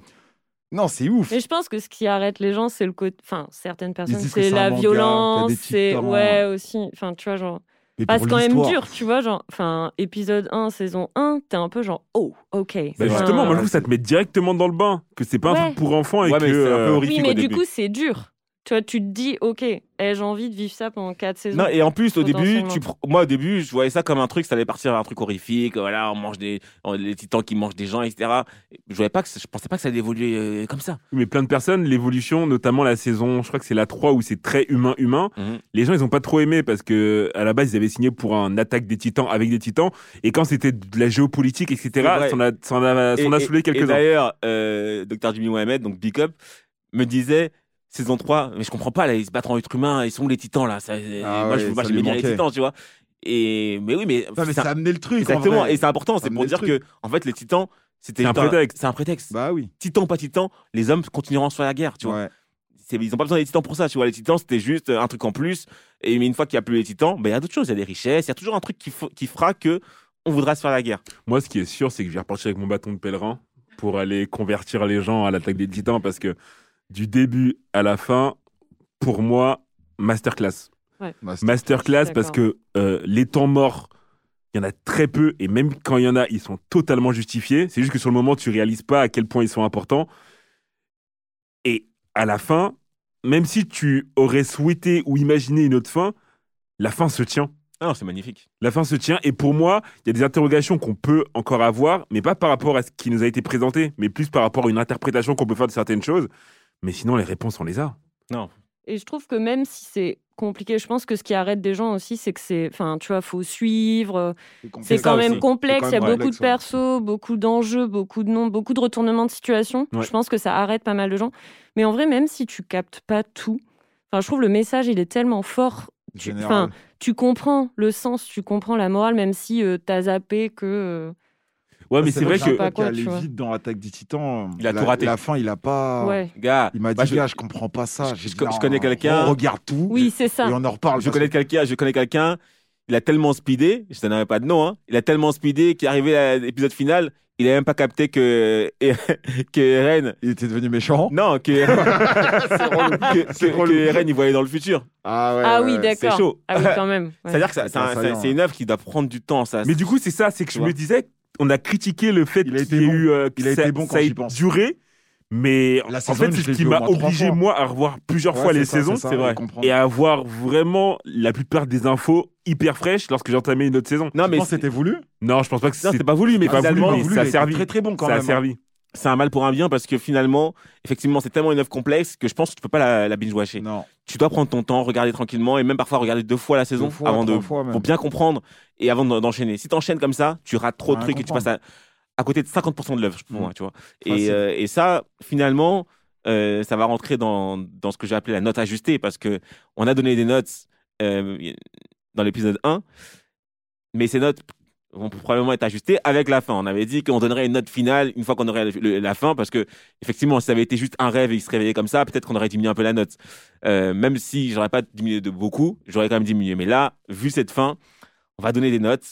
Non, c'est ouf. Mais je pense que ce qui arrête les gens, c'est le côté. Enfin, certaines personnes, c'est la manga, violence, c'est. Ouais, aussi. Enfin, tu vois, genre. C'est quand même dur, tu vois, genre. Enfin, épisode 1, saison 1, t'es un peu genre. Oh, ok. Bah, Enfin, justement, moi je trouve ça te met directement dans le bain, que c'est pas un truc pour enfants et Ouais, que. mais c'est un peu euh, horrible. Oui, mais du début. coup, c'est dur. Tu vois, tu te dis, ok, eh, j'ai envie de vivre ça pendant 4 saisons. Non, et en plus, au début, Potentiellement. tu, pr- moi, au début, je voyais ça comme un truc, ça allait partir un truc horrifique, voilà, on mange des, on- les titans qui mangent des gens, etc. Je voyais pas que, je pensais pas que ça allait évoluer euh, comme ça. Mais plein de personnes, l'évolution, notamment la saison, je crois que c'est la 3 où c'est très humain-humain, Mhm. les gens ils ont pas trop aimé parce que à la base ils avaient signé pour un attaque des titans avec des titans et quand c'était de la géopolitique etc ça en a, ça en a, ça en a Et- Et quelques-uns d'ailleurs, euh, Dr. Jimmy Mohamed, donc Big Up, me disait, saison 3, mais je comprends pas, là, ils se battent en être humain, ils sont où les titans, là? Ça, Ah Moi, ouais, je, moi, j'aimais bien les titans, tu vois? Et, mais oui, mais. Non, mais c'est ça a amené le truc. en Exactement, et c'est important, c'est pour dire que, en fait, les titans, c'était un prétexte. C'est un prétexte. Bah oui. Titan ou pas titan, les hommes continueront sur la guerre, tu vois? Ouais. ils ont pas besoin des titans pour ça. Tu vois, les titans, c'était juste un truc en plus. Et mais une fois qu'il y a plus les titans, ben, il y a d'autres choses. Il y a des richesses. Il y a toujours un truc qui, qui fera que on voudra se faire la guerre. Moi, ce qui est sûr, c'est que je vais repartir avec mon bâton de pèlerin pour aller convertir les gens à l'attaque des titans parce que du début à la fin, pour moi, masterclass. Master- Masterclass parce que euh, les temps morts, il y en a très peu et même quand il y en a, ils sont totalement justifiés. C'est juste que sur le moment, tu réalises pas à quel point ils sont importants. Et à la fin, même si tu aurais souhaité ou imaginé une autre fin, la fin se tient. Ah non, c'est magnifique. La fin se tient. Et pour moi, il y a des interrogations qu'on peut encore avoir, mais pas par rapport à ce qui nous a été présenté, mais plus par rapport à une interprétation qu'on peut faire de certaines choses. Mais sinon, les réponses, on les a. Et je trouve que même si c'est compliqué, je pense que ce qui arrête des gens aussi, c'est que c'est, enfin, tu vois, faut suivre. C'est quand même aussi. complexe. Il y a beaucoup de persos, beaucoup d'enjeux, beaucoup de noms, beaucoup de retournements de situation. Ouais. Je pense que ça arrête pas mal de gens. Mais en vrai, même si tu captes pas tout, enfin, je trouve le message, il est tellement fort. Tu, tu comprends le sens, tu comprends la morale, même si tu t'as zappé que. euh, Ouais, mais c'est vrai que. quoi, allait vite dans Attaque des Titans. Il a la, tout raté. La fin, il a pas. Ouais. Gars, Il m'a dit, moi, je- gars, je comprends pas ça. je- connais on- quelqu'un- On regarde tout. Oui, c'est ça. Et on en reparle. je connais quelqu'un, je connais quelqu'un, il a tellement speedé, je donnerai pas de nom, hein, il a tellement speedé qu'il est arrivé à l'épisode final, il a même pas capté que, que Eren, Il était devenu méchant. non, que, que, C'est que- relou. que Eren, il voyait dans le futur. Ah ouais. Ah oui, ouais. c'est d'accord. chaud. Ah oui, quand même. Ouais. C'est-à-dire que c'est une œuvre qui doit prendre du temps, ça. Mais du coup, c'est ça, c'est que je me disais, on a critiqué le fait qu'il ait bon. eu. euh, que Il a ça, été bon quand ça ait j'y pense. duré. Mais La en saison fait, c'est ce qui m'a obligé, moi, à revoir plusieurs Ouais, fois les ça, saisons. c'est vrai. Et à avoir vraiment la plupart des infos hyper fraîches lorsque j'entamais une autre saison. non, mais c'était voulu Non, je pense pas que c'est pas voulu, mais pas voulu, finalement, mais voulu, ça a servi. Très très bon quand ça a même. hein. servi. C'est un mal pour un bien parce que finalement, effectivement, c'est tellement une œuvre complexe que je pense que tu peux pas la, la binge-watcher. Non. Tu dois prendre ton temps, regarder tranquillement et même parfois regarder deux fois la saison fois, avant de pour bien comprendre et avant d'en- d'enchaîner. Si tu enchaînes comme ça, tu rates trop de trucs et tu passes à, à côté de 50% de l'œuvre, Mm. moi, tu vois. Et, euh, et ça, finalement, euh, ça va rentrer dans, dans ce que j'ai appelé la note ajustée parce que on a donné des notes euh, dans l'épisode 1, mais ces notes vont probablement être ajustées avec la fin. On avait dit qu'on donnerait une note finale une fois qu'on aurait le- le- la fin parce que effectivement, si ça avait été juste un rêve et il se réveillait comme ça, peut-être qu'on aurait diminué un peu la note. Euh, même si j'aurais pas diminué de beaucoup, j'aurais quand même diminué. Mais là, vu cette fin, on va donner des notes.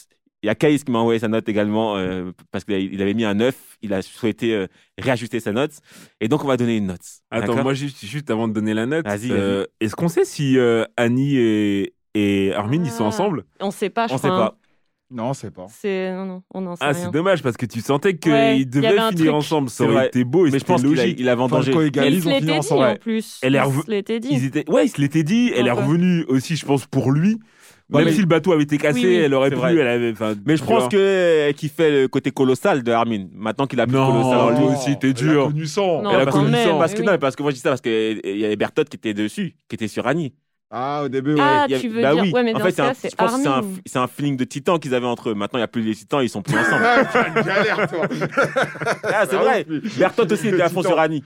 Il y a Kaïs qui m'a envoyé sa note également euh, parce qu'il avait mis un 9. Il a souhaité euh, réajuster sa note. Et donc, on va donner une note. Attends, moi, juste, juste avant de donner la note, Vas-y, euh, est-ce qu'on sait si euh, Annie et, et Armin, ils sont Ah. ensemble? On sait pas, je On sait crois. hein. pas. Non, c'est pas. C'est non, non, on n'en sait Ah, rien. c'est dommage parce que tu sentais qu'ils Ouais, il y devaient avait un finir truc. ensemble. Ça C'est aurait vrai. été beau et Mais je c'était pense qu'il a, logique. il a vendangé. Falco et Et Gali, il ils se ont fini dit ensemble. en plus. Elle est Il revenue- se l'était dit. Ils étaient... Ouais, il se l'était dit. Elle est revenue aussi, je pense, pour lui. Ouais, Même mais- si le bateau avait été cassé, Oui, oui. elle aurait C'est pu. vrai. Elle avait... enfin, Mais je tu pense vois. que euh, qu'il fait le côté colossal de Armin. Maintenant qu'il a plus de Non. colossal en Oh, lui. toi aussi, t'es elle a dur. connu sans. Non, Elle a quand connu même. ça, Parce que, oui. non, parce que moi je dis ça parce qu'il y avait Bertotte qui était dessus, qui était sur Annie. Ah, au début, ouais. Ah, Il y avait- tu veux bah dire. oui. Ouais, mais en dans fait, ce c'est un, c'est je pense que c'est un, Armin. feeling de titans qu'ils avaient entre eux. Maintenant, il n'y a plus les titans, ils sont plus ensemble. Ah, galère, toi. ah, c'est vrai. Bertotte aussi était à fond sur Annie.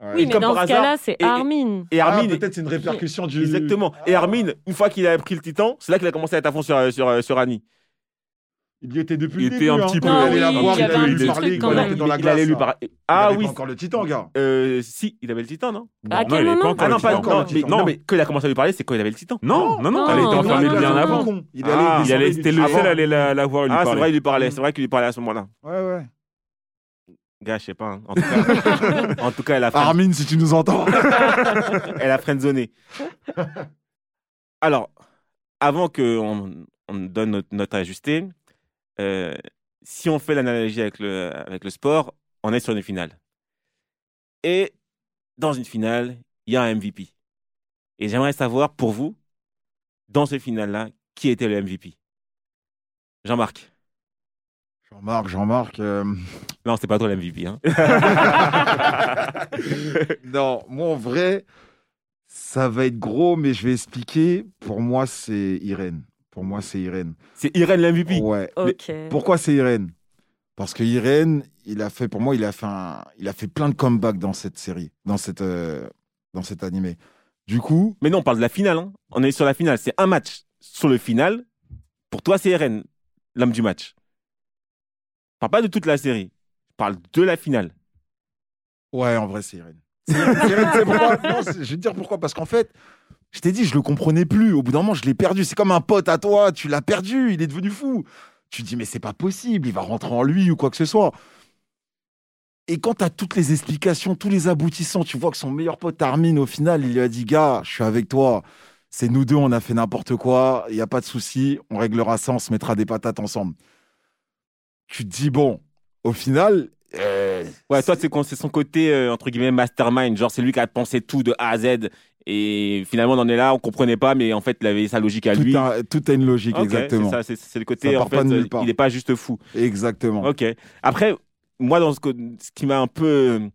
Ouais. Oui, Et mais comme dans par ce cas-là, c'est et- et- Armin. Et Ah, Armin, peut-être c'est une répercussion du. exactement. Et Armin, une fois qu'il a pris le titan, c'est là qu'il a commencé à être à fond sur, sur, sur Annie. Il y était depuis Il le était début. un hein. petit peu, Il allait oui, la il voir, avait allait un lui petit parler quand quand il était dans la il glace. allait lui parler. Il Ah avait oui. pas encore le titan, gars. Euh, si, il avait le titan, non À Non, quel il pas moment encore Ah non, le pas, titan. encore non, le mais, non, mais quand il a commencé à lui parler, c'est quand il avait le titan. Non, non, non, elle était enfermée bien avant. Il Ah, allait Il allait, c'était le seul à aller la, voir Ah, c'est parler. vrai, il lui parlait. C'est vrai qu'il lui parlait à ce moment-là. Ouais, ouais. Gars, je sais pas. hein. En tout cas, en tout cas elle a friend- Armin, si tu nous entends. elle a friendzoné. Alors, avant qu'on on donne notre note ajustée, euh, si on fait l'analogie avec le, avec le sport, on est sur une finale. Et dans une finale, il y a un MVP. Et j'aimerais savoir pour vous, dans ce finale-là, qui était le MVP Jean-Marc. Jean-Marc, Jean-Marc. euh, Non, c'est pas toi le MVP. Hein. Non, moi en vrai, ça va être gros, mais je vais expliquer. Pour moi, c'est Irène. Pour moi, c'est Irène. c'est Irène le MVP. Ouais. Ok. Pourquoi c'est Irène? Parce que Irène, il a fait, pour moi, il a fait, un- il a fait plein de comebacks dans cette série, dans cette, euh, dans cet animé. Du coup, Mais non, on parle de la finale. hein. On est sur la finale. C'est un match sur le final. Pour toi, c'est Eren, l'homme du match. Je parle pas de toute la série. Je parle de la finale. ouais, en vrai, c'est Irène. C'est- c'est- c'est pourquoi Non, c'est- Je vais te dire pourquoi. Parce qu'en fait, je t'ai dit, je le comprenais plus. Au bout d'un moment, je l'ai perdu. C'est comme un pote à toi. Tu l'as perdu. Il est devenu fou. Tu dis, mais c'est pas possible. Il va rentrer en lui ou quoi que ce soit. Et quand tu as toutes les explications, tous les aboutissants, tu vois que son meilleur pote Armin, au final, il lui a dit, gars, je suis avec toi. C'est nous deux, on a fait n'importe quoi. Il n'y a pas de souci. On réglera ça. On se mettra des patates ensemble. Tu te dis, bon, au final. Ouais, toi, c'est son côté, euh, entre guillemets, mastermind. Genre, c'est lui qui a pensé tout de A à Z. Et finalement, on en est là, on comprenait pas, mais en fait, il avait sa logique à tout, lui. a, tout a une logique, exactement. C'est ça, c'est- le côté, Ça en fait, euh, il n'est pas juste fou. Exactement. Ok. Après, moi, dans ce qui m'a un peu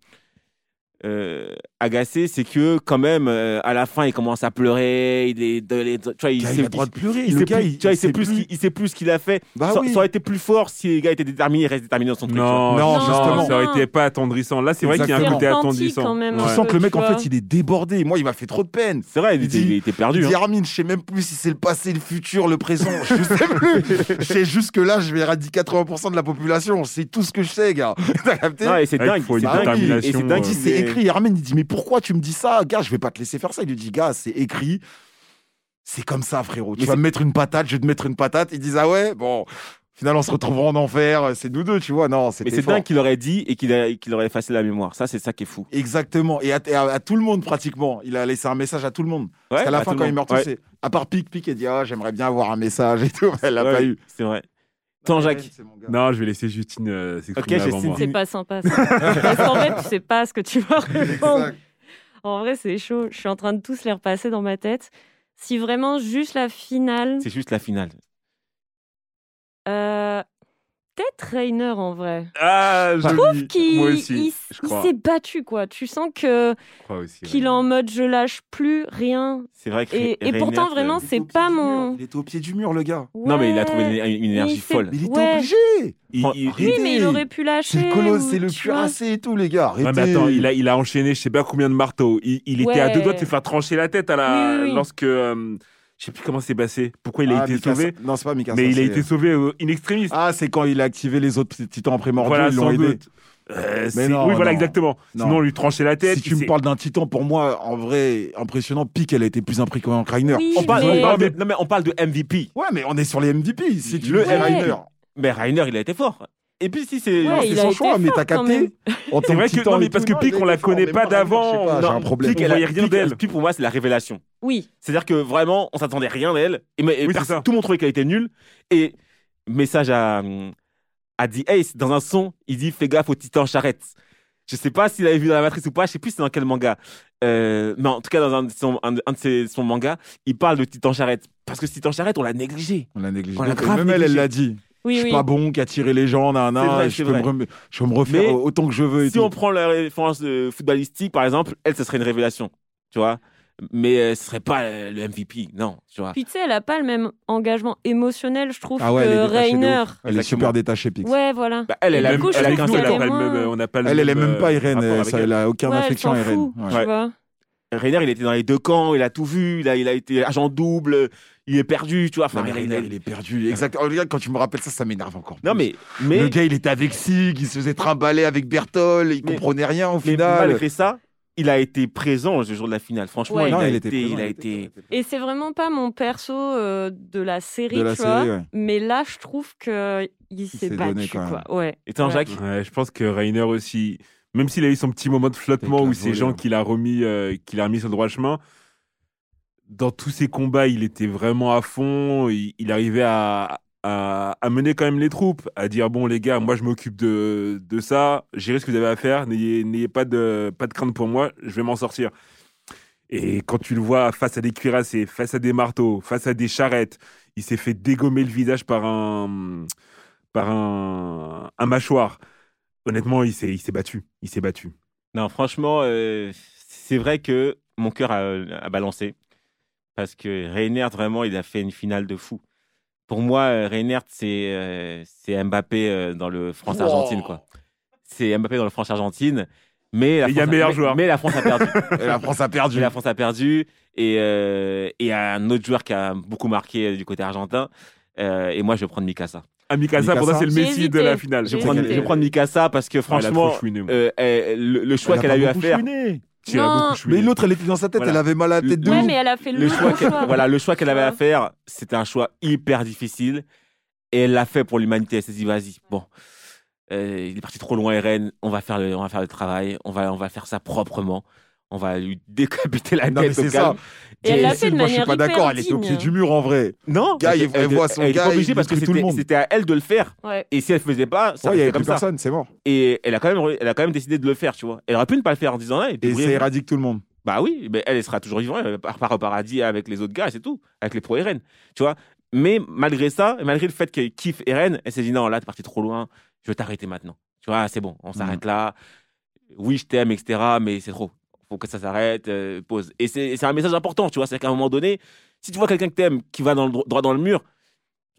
euh, agacé, c'est que quand même, euh, à la fin, il commence à pleurer. Il est, de- tu vois, il sait- il a le droit de pleurer. il le sait gars, plus, il, tu vois, il il sait plus, ce plus. qu'il- il sait plus ce qu'il a fait. Bah ça, oui. ça aurait été plus fort si les gars étaient déterminés, il reste déterminé dans son truc. Non, Non, non, justement. ça aurait été pas attendrissant. Là, c'est vrai qu'il y a un côté attendrissant. quand même, Tu sens que le mec, en fait, il est débordé. Moi, il m'a fait trop de peine. C'est vrai, il, était, dit- il était perdu. Il dit, hein. Armin, je sais même plus si c'est le passé, le futur, le présent. Je sais plus. je sais juste que là, je vais éradiquer 80% de la population. C'est tout ce que je sais, gars. T'as capté Non, et c'est dingue. faut une c'est dingue. Détermination, Et c'est Il dit, c'est écrit. Armin, il dit, mais pourquoi tu me dis ça? Gars, je vais pas te laisser faire ça. Il lui dit, gars, c'est écrit. C'est comme ça, frérot. Tu Mais vas c'est- me mettre une patate, je vais te mettre une patate. Ils disent, ah ouais, bon. Finalement, on se retrouvera en enfer. C'est nous deux, tu vois. Non, Mais c'était c'est dingue qu'il aurait dit et qu'il qu'il aurait effacé la mémoire. Ça, c'est ça qui est fou. Exactement. Et à, et à- à tout le monde, pratiquement. Il a laissé un message à tout le monde. Parce Ouais, qu'à la fin, quand il meurt, Ouais. c'est. À part Pic, Pic, il dit Ah, j'aimerais bien avoir un message et tout. Elle l'a Ouais, pas eu. C'est vrai. Tant Jacques. Non, je vais laisser Justine euh, s'exprimer avant moi. C'est pas sympa. Ça. Parce qu'en fait, tu sais pas ce que tu vas répondre. En vrai, c'est chaud. Je suis en train de tous les repasser dans ma tête. Si vraiment juste la finale, C'est juste la finale. euh, peut-être Rainer en vrai. Ah, je il crois. s'est battu quoi. Tu sens que qu'il est en mode je lâche plus rien. C'est vrai que Et, pourtant vraiment c'est pas mon. Il était au pied du mur, le gars. Non, mais il a trouvé une, une énergie folle. Mais il était Ouais. obligé. Il- Fran- il- Oui, mais il aurait pu lâcher. C'est le colosse, c'est le cuirassé et tout, les gars. Arrêtez. Ouais, mais attends, il a, il a enchaîné je sais pas combien de marteaux. Il, il était à deux doigts de se faire trancher la tête à la... Oui, oui, oui. lorsque. euh, je sais plus comment c'est passé. Pourquoi il a Ah, été Mikasa- sauvé. Non, c'est pas Mikasa. Mais il a été sauvé euh, in extremis. Ah, c'est quand il a activé les autres titans primordiaux. voilà, ils l'ont sans aidé. doute. Euh, c'est- non, oui, voilà, non. exactement. Non. Sinon, on lui tranchait la tête. Si tu me parles d'un titan, pour moi, en vrai, impressionnant, Pique, elle a été plus impressionnante que Rainer. Oui, On parle, mais- on parle de, non, mais on parle de MVP. Ouais, mais on est sur les MVP. Si tu Le Ouais. Rainer, Mais Rainer, il a été fort. Et puis, si c'est. Ouais, Non, il c'est a son choix, mais t'as capté C'est vrai que- titan non, mais parce que Pique, il on la connaît pas d'avant. On elle a- voyait rien d'elle. Pique, pour moi, c'est la révélation. Oui. C'est-à-dire que vraiment, on s'attendait rien d'elle. Et, Oui, ça. tout le monde trouvait qu'elle était nulle. Et message à, à The Ace, dans un son, il dit Fais gaffe au titan charrette. Je sais pas s'il avait vu dans la matrice ou pas, je sais plus c'est dans quel manga. Euh, mais en tout cas, dans un de son, un de- un de ses, son mangas, il parle de titan charrette. Parce que ce titan charrette, on l'a négligé. On l'a négligé. On Même elle, elle l'a dit. Oui, je suis oui. pas bon qu'à tirer les gens, nan, nan, vrai, je, peux me rem- je peux me refaire Mais autant que je veux. Et Si tout. on prend la référence footballistique, par exemple, elle, ce serait une révélation. Tu vois Mais euh, ce serait pas euh, le MVP. Non, tu vois. Puis tu sais, elle a pas le même engagement émotionnel, je trouve, Ah ouais, que Rainer. Elle est super détachée, Pix. Ouais, voilà. Bah, elle, elle, a, coup, elle a elle a même- on n'a pas le Elle, elle est même pas Irène. Ça, elle. a ouais, elle affection à Irène. tu vois. Rainer, il était dans les deux camps, il a tout vu, il a, il a été agent double, il est perdu, tu vois. Enfin, Non, mais Rainer, Rainer, il est perdu. Exact. Oh, regarde, quand tu me rappelles ça, ça m'énerve encore. Non, plus. mais, mais, Le gars, il était avec Sig, il se faisait trimballer avec Bertol, il Mais- comprenait rien au mais final. malgré ça, il a été présent le jour de la finale. Franchement, Ouais. il, Non, a il été, était présent, il a il été. Et c'est vraiment pas mon perso euh, de la série, De la tu série, vois. ouais. Mais là, je trouve que il s'est battu, donné même. quoi. Ouais. Et toi, Ouais. Jacques Ouais, je pense que Rainer aussi, même s'il a eu son petit moment de flottement où c'est volée, gens qu'il a remis, euh, qu'il a remis sur le droit chemin, dans tous ses combats, il était vraiment à fond. Il, il arrivait à, à, à mener quand même les troupes, à dire bon les gars, moi je m'occupe de, de ça, gérez ce que vous avez à faire, n'ayez n'ayez pas de pas de crainte pour moi, je vais m'en sortir. Et quand tu le vois face à des cuirassés, face à des marteaux, face à des charrettes, il s'est fait dégommer le visage par un par un, un mâchoire. Honnêtement, il s'est il s'est battu, il s'est battu. Non, franchement, euh, c'est vrai que mon cœur a, a balancé. Parce que Reinhardt, vraiment, il a fait une finale de fou. Pour moi, euh, Reinhardt, c'est euh, c'est Mbappé euh, dans le France-Argentine, quoi. C'est Mbappé dans le France-Argentine. Mais la Et il y a France meilleur joueur. Mais la France a perdu. Et la France a perdu. Mais la France a perdu. Et euh, et il y a un autre joueur qui a beaucoup marqué du côté argentin. Euh, et moi, je vais prendre Mikasa. Mikasa, pour Mikasa. ça, c'est le Messi de la finale. Je vais J'ai prendre, hésité. je Mikasa parce que Ah, franchement, euh, euh, le, le choix a qu'elle a eu à faire. chouiné. Non. Mais l'autre, elle était dans sa tête, Voilà. elle avait mal à la tête de Ouais, ouf. mais elle a fait le, le choix voilà, le choix qu'elle avait à faire, c'était un choix hyper difficile. Et elle l'a fait pour l'humanité. Elle s'est dit, vas-y, bon, euh, il est parti trop loin, Eren. On va faire le, on va faire le travail. On va, on va faire ça proprement. On va lui décapiter la Non, tête c'est ça. Et elle l'a fait de moi, je suis manière pas d'accord, elle était au pied du mur en vrai. Non, Gars, il- elle, elle voit son elle gars, pas obligée parce que détruit tout le c'était monde. c'était à elle de le faire. Ouais. Et si elle faisait pas, ça Ouais, il y avait comme plus ça. personne, c'est mort. Et elle a quand même, elle a quand même décidé de le faire, tu vois. Elle aurait pu ne pas le faire en disant, hey, Et débrouillez-vous. ça éradique tout le monde. Bah oui, mais elle, elle sera toujours vivante, elle part au paradis avec les autres gars, et c'est tout, avec les pro-Eren, tu vois. Mais malgré ça, et malgré le fait qu'elle kiffe Eren, elle s'est dit non, là, t'es parti trop loin, je vais t'arrêter maintenant. Tu vois, c'est bon, on s'arrête là. Oui, je t'aime, etc., mais c'est trop. Faut que ça s'arrête, euh, pause. Et c'est un message important, tu vois. C'est qu'à un moment donné, si tu vois quelqu'un que t'aimes qui va dans le, dro- droit dans le mur,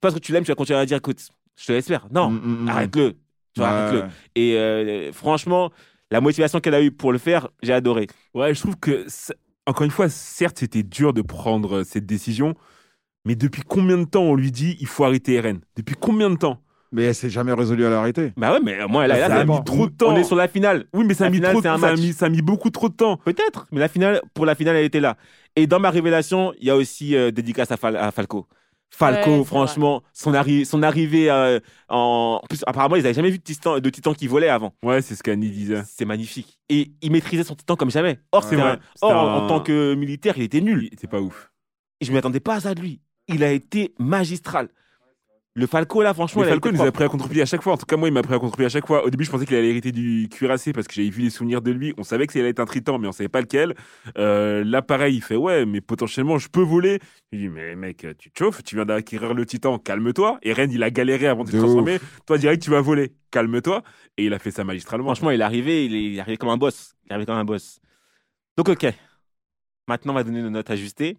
parce que tu l'aimes, tu vas continuer à dire écoute, je te laisse faire. Non, Mm, mm, mm. arrête-le. Tu vois, Ouais. arrête-le. Et euh, franchement, la motivation qu'elle a eue pour le faire, j'ai adoré. Ouais, je trouve que, encore une fois, certes, c'était dur de prendre euh, cette décision, mais depuis combien de temps on lui dit il faut arrêter Eren Depuis combien de temps? Mais elle s'est jamais résolue à l'arrêter. Bah ouais, mais moi, elle, elle, ça elle a mis trop de temps. On est sur la finale. Oui, mais ça a, mis finale, trop, un ça, a match. mis, ça a mis beaucoup trop de temps. Peut-être, mais la finale, pour la finale, elle était là. Et dans ma révélation, il y a aussi euh, dédicace à, Fal- à Falco. Falco, Ouais, franchement, son, arri- son arrivée euh, en. En plus, apparemment, ils n'avaient jamais vu de titan, de titan qui volait avant. Ouais, c'est ce qu'Annie disait. C'est magnifique. Et il maîtrisait son titan comme jamais. Or, C'est c'était vrai. un- or, en, un- en tant que militaire, il était nul. C'est pas ouf. Et je ne m'attendais pas à ça de lui. Il a été magistral. Le Falco, là, franchement, il a Falco nous a pris à contre-pied à chaque fois. En tout cas, moi, il m'a pris à contre-pied à chaque fois. Au début, je pensais qu'il allait hériter du cuirassé parce que j'avais vu les souvenirs de lui. On savait que ça allait être un triton, mais on savait pas lequel. Euh, là, pareil, il fait ouais, mais potentiellement, je peux voler. Je lui dis, mais mec, tu te chauffes, tu viens d'acquérir le titan, calme-toi. Et Ren, il a galéré avant de se transformer. Toi, direct, tu vas voler, calme-toi. Et il a fait ça magistralement. Franchement, il est arrivé, il est, il est arrivé comme un boss. Il est arrivé comme un boss. Donc, ok. Maintenant, on va donner nos notes ajustées.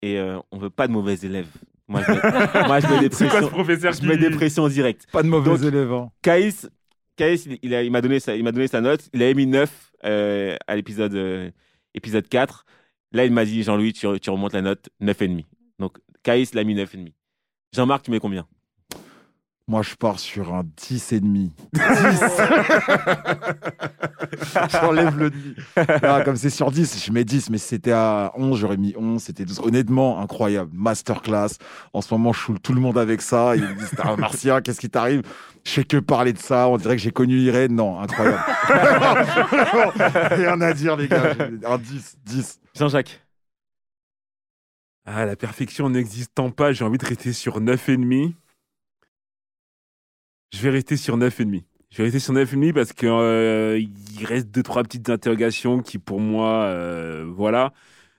Et euh, on veut pas de mauvais élèves. Moi, je mets, moi, je mets des c'est quoi ce pressions. professeur Je qui... mets des pressions directes. Pas de mauvais Donc- élèves. Caïs, Caïs, il, il a- il m'a donné, sa- il m'a donné sa note. Il avait mis 9 euh, à l'épisode euh, épisode 4. Là, il m'a dit, Jean-Louis, tu, tu remontes la note 9,5. Donc, Caïs l'a mis 9,5. Jean-Marc, tu mets combien? Moi, je pars sur un 10 et demi. 10 J'enlève le demi. Non, comme c'est sur 10, je mets 10, mais si c'était à 11, j'aurais mis 11. C'était 12. Honnêtement, incroyable. Masterclass. En ce moment, je choule tout le monde avec ça. Ils me disent, t'es un martien, qu'est-ce qui t'arrive? Je fais que parler de ça. On dirait que j'ai connu Irène. Non, incroyable. Rien à dire, les gars. Un 10, 10. Jean-Jacques Ah, la perfection n'existant pas, j'ai envie de rester sur 9,5. Je vais rester sur 9,5. Je vais rester sur 9,5 parce que euh, il reste deux trois petites interrogations qui pour moi euh, voilà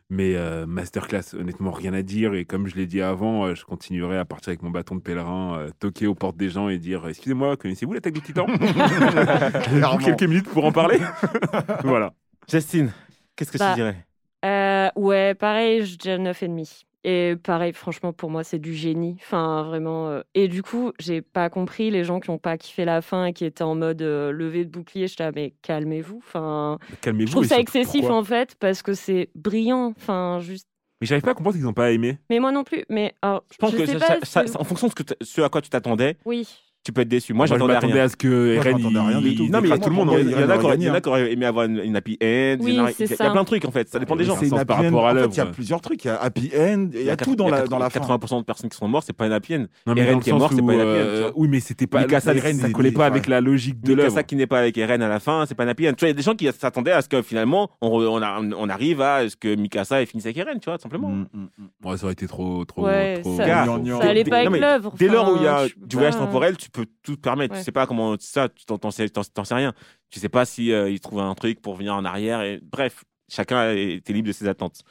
mais euh, masterclass honnêtement rien à dire et comme je l'ai dit avant euh, je continuerai à partir avec mon bâton de pèlerin euh, toquer aux portes des gens et dire excusez-moi connaissez-vous l'attaque du titan? Clairement. quelques minutes pour en parler? Voilà Justine, qu'est-ce que Bah, tu dirais? Euh, ouais, pareil, je dirais 9,5. Et pareil, franchement, pour moi, c'est du génie. Enfin, vraiment. euh, Et du coup, j'ai pas compris les gens qui ont pas kiffé la fin et qui étaient en mode euh, lever de bouclier. J'étais là, mais calmez-vous. Enfin, calmez-vous je trouve et ça surtout, excessif pourquoi en fait parce que c'est brillant. Enfin, juste. mais j'arrive pas à comprendre qu'ils n'ont pas aimé Mais moi non plus. Mais alors, Je pense je que sais ça- pas, ça- c'est- ça- en fonction de ce, que t- ce à quoi tu t'attendais, oui. Tu peux être déçu. Moi, j'attendais à m'attendais rien. à ce que Eren rien du il, tout. Non, mais il y, a- tout le monde il y hein. en a qui auraient- aimé avoir une, une happy end. Oui, il y a, plein de trucs en fait. Ça dépend des gens. Par happy end. rapport à En fait, l'œuvre, il y a plusieurs trucs. Il y a happy end, il y a tout dans la, dans la fin. 80% de personnes qui sont mortes, c'est pas une happy end. Eren qui est mort, c'est pas une happy end, euh. Oui, mais c'était pas. Mikasa, ça des- collait pas avec la logique de l'œuvre. Mikasa qui n'est pas avec Eren à la fin, c'est pas une happy end. Tu vois, il y a des gens qui s'attendaient à ce que finalement on, arrive à ce que Mikasa ait fini avec Eren, tu vois, tout simplement. Mm, mm, mm. Ouais, ça aurait été trop, trop, ça- allait pas non, avec mais l'œuvre. Dès lors où il y a du voyage temporel, tu peux tout te permettre. Ouais. Tu sais pas comment ça, tu t'en sais, rien. Tu sais pas si euh, il trouve un truc pour venir en arrière. Et bref, chacun était libre de ses attentes.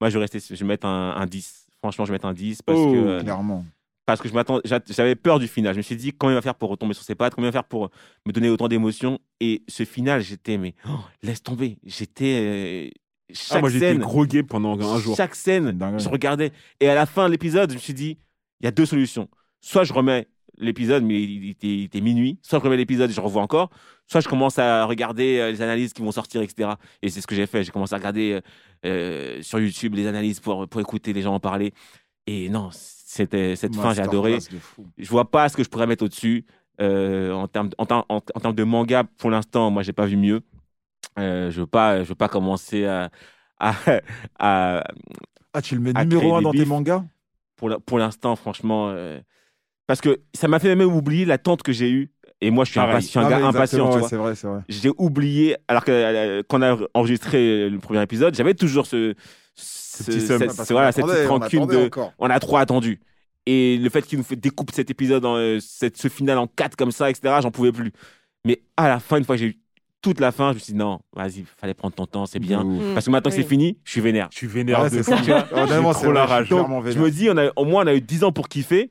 Moi, je vais rester, je vais mettre un, un 10. Franchement, je vais mettre un 10 parce Oh, que euh, Clairement. parce que je m'attends, j'a- j'avais peur du final. Je me suis dit comment il va faire pour retomber sur ses pattes, comment il va faire pour me donner autant d'émotions? Et ce final, j'étais mais oh, laisse tomber. J'étais euh, chaque Ah, moi, j'étais scène, gros gay pendant un jour. chaque scène, je regardais. Et à la fin de l'épisode, je me suis dit, il y a deux solutions. Soit je remets l'épisode, mais il était, il était minuit. Soit je remets l'épisode et je revois encore. Soit je commence à regarder euh, les analyses qui vont sortir, etc. Et c'est ce que j'ai fait. J'ai commencé à regarder euh, euh, sur YouTube les analyses pour, pour écouter les gens en parler. Et non, c'était cette fin, j'ai adoré. Je vois pas ce que je pourrais mettre au-dessus. Euh, en, termes, en, en- en termes de manga, pour l'instant, moi, j'ai pas vu mieux. Euh, je veux pas, je veux pas commencer à, à, à- Ah, tu le mets numéro un dans tes mangas? Pour pour l'instant, franchement, euh, parce que ça m'a fait même oublier l'attente que j'ai eue. Et moi, je suis, Pareil. impa- je suis un Ah, gars impatient, ouais. C'est vrai, c'est vrai. J'ai oublié, alors que euh, quand on a enregistré le premier épisode, j'avais toujours ce, ce, petit cette, ce- voilà, qu'on cette petite rancune de, encore. on a trop attendu. Et le fait qu'il nous fait découpe cet épisode, en, euh, cette, ce final en quatre comme ça, etc., j'en pouvais plus. Mais à la fin, une fois que j'ai eu toute la fin, je me suis dit non, vas-y, fallait prendre ton temps, c'est bien. Parce que maintenant que Oui. c'est fini, je suis vénère. Je suis vénère Ouais, de ça. ça. J'ai c'est trop la je rage. Donc, je me dis, on a, au moins, on a eu 10 ans pour kiffer.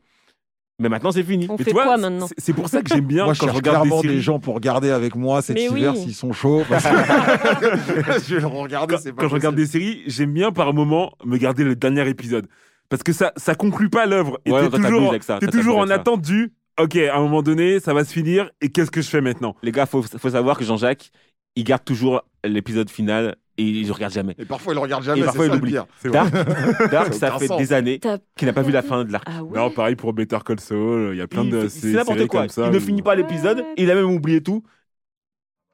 Mais maintenant, c'est fini. On Mais fait tu vois, quoi maintenant c'est- pour ça que j'aime bien Moi, quand je regarde des clairement séries. des gens pour regarder avec moi cet Mais hiver oui. s'ils sont chauds. parce que- je vais le regarder, quand, c'est pas quand je regarde des séries, j'aime bien par moment me garder le dernier épisode. Parce que ça, ça conclut pas l'œuvre. Et Ouais, t'es toujours, avec ça, t'es toi, toujours en attente du OK, à un moment donné, ça va se finir et qu'est-ce que je fais maintenant? Les gars, faut, faut savoir que Jean-Jacques, il garde toujours l'épisode final et il ne regarde jamais. Et parfois, il le regarde jamais, Et parfois, il oublie. pire. C'est vrai. Dark, Dark, Ça fait sens. des années qu'il n'a pas vu la fin de l'arc. Ah ouais Non, pareil pour Better Call Saul, il y a plein Il de C'est n'importe quoi. comme ça. il ne finit pas l'épisode, il a même oublié tout.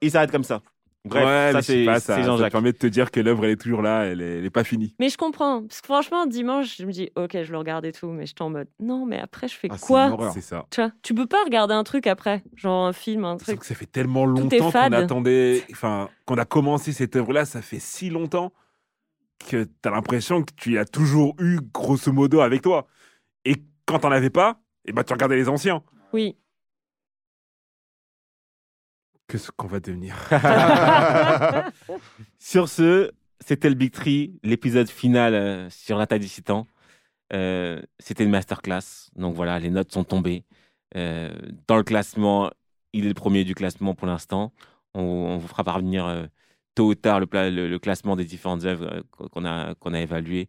Et il s'arrête comme ça. Bref, ouais, ça je c'est pas, ça, permet de te dire que l'œuvre elle est toujours là, elle est, elle est pas finie. Mais je comprends. Parce que franchement, dimanche, je me dis, ok, je le regarde et tout, mais j'étais en mode, non, mais après, je fais Ah, c'est une quoi horreur. C'est ça. Tu vois, tu peux pas regarder un truc après, genre un film, un truc. que ça fait tellement longtemps qu'on attendait, enfin, qu'on a commencé cette œuvre-là, ça fait si longtemps que t'as l'impression que tu as toujours eu grosso modo avec toi. Et quand t'en avais pas, et ben tu regardais les anciens. Oui. Que ce qu'on va devenir. Sur ce, c'était le Big Tree, l'épisode final euh, sur l'attaque des titans. Euh, c'était une masterclass. Donc voilà, les notes sont tombées. Euh, dans le classement, il est le premier du classement pour l'instant. On, on vous fera parvenir euh, tôt ou tard le, pla- le- le classement des différentes œuvres qu'on a, qu'on a évaluées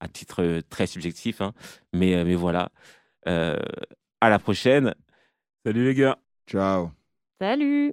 à titre très subjectif. hein. Mais, mais voilà. Euh, à la prochaine. Salut les gars. Ciao. Salut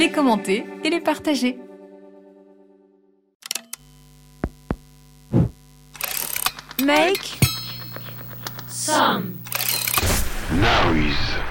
les commenter et les partager. Make some Noise.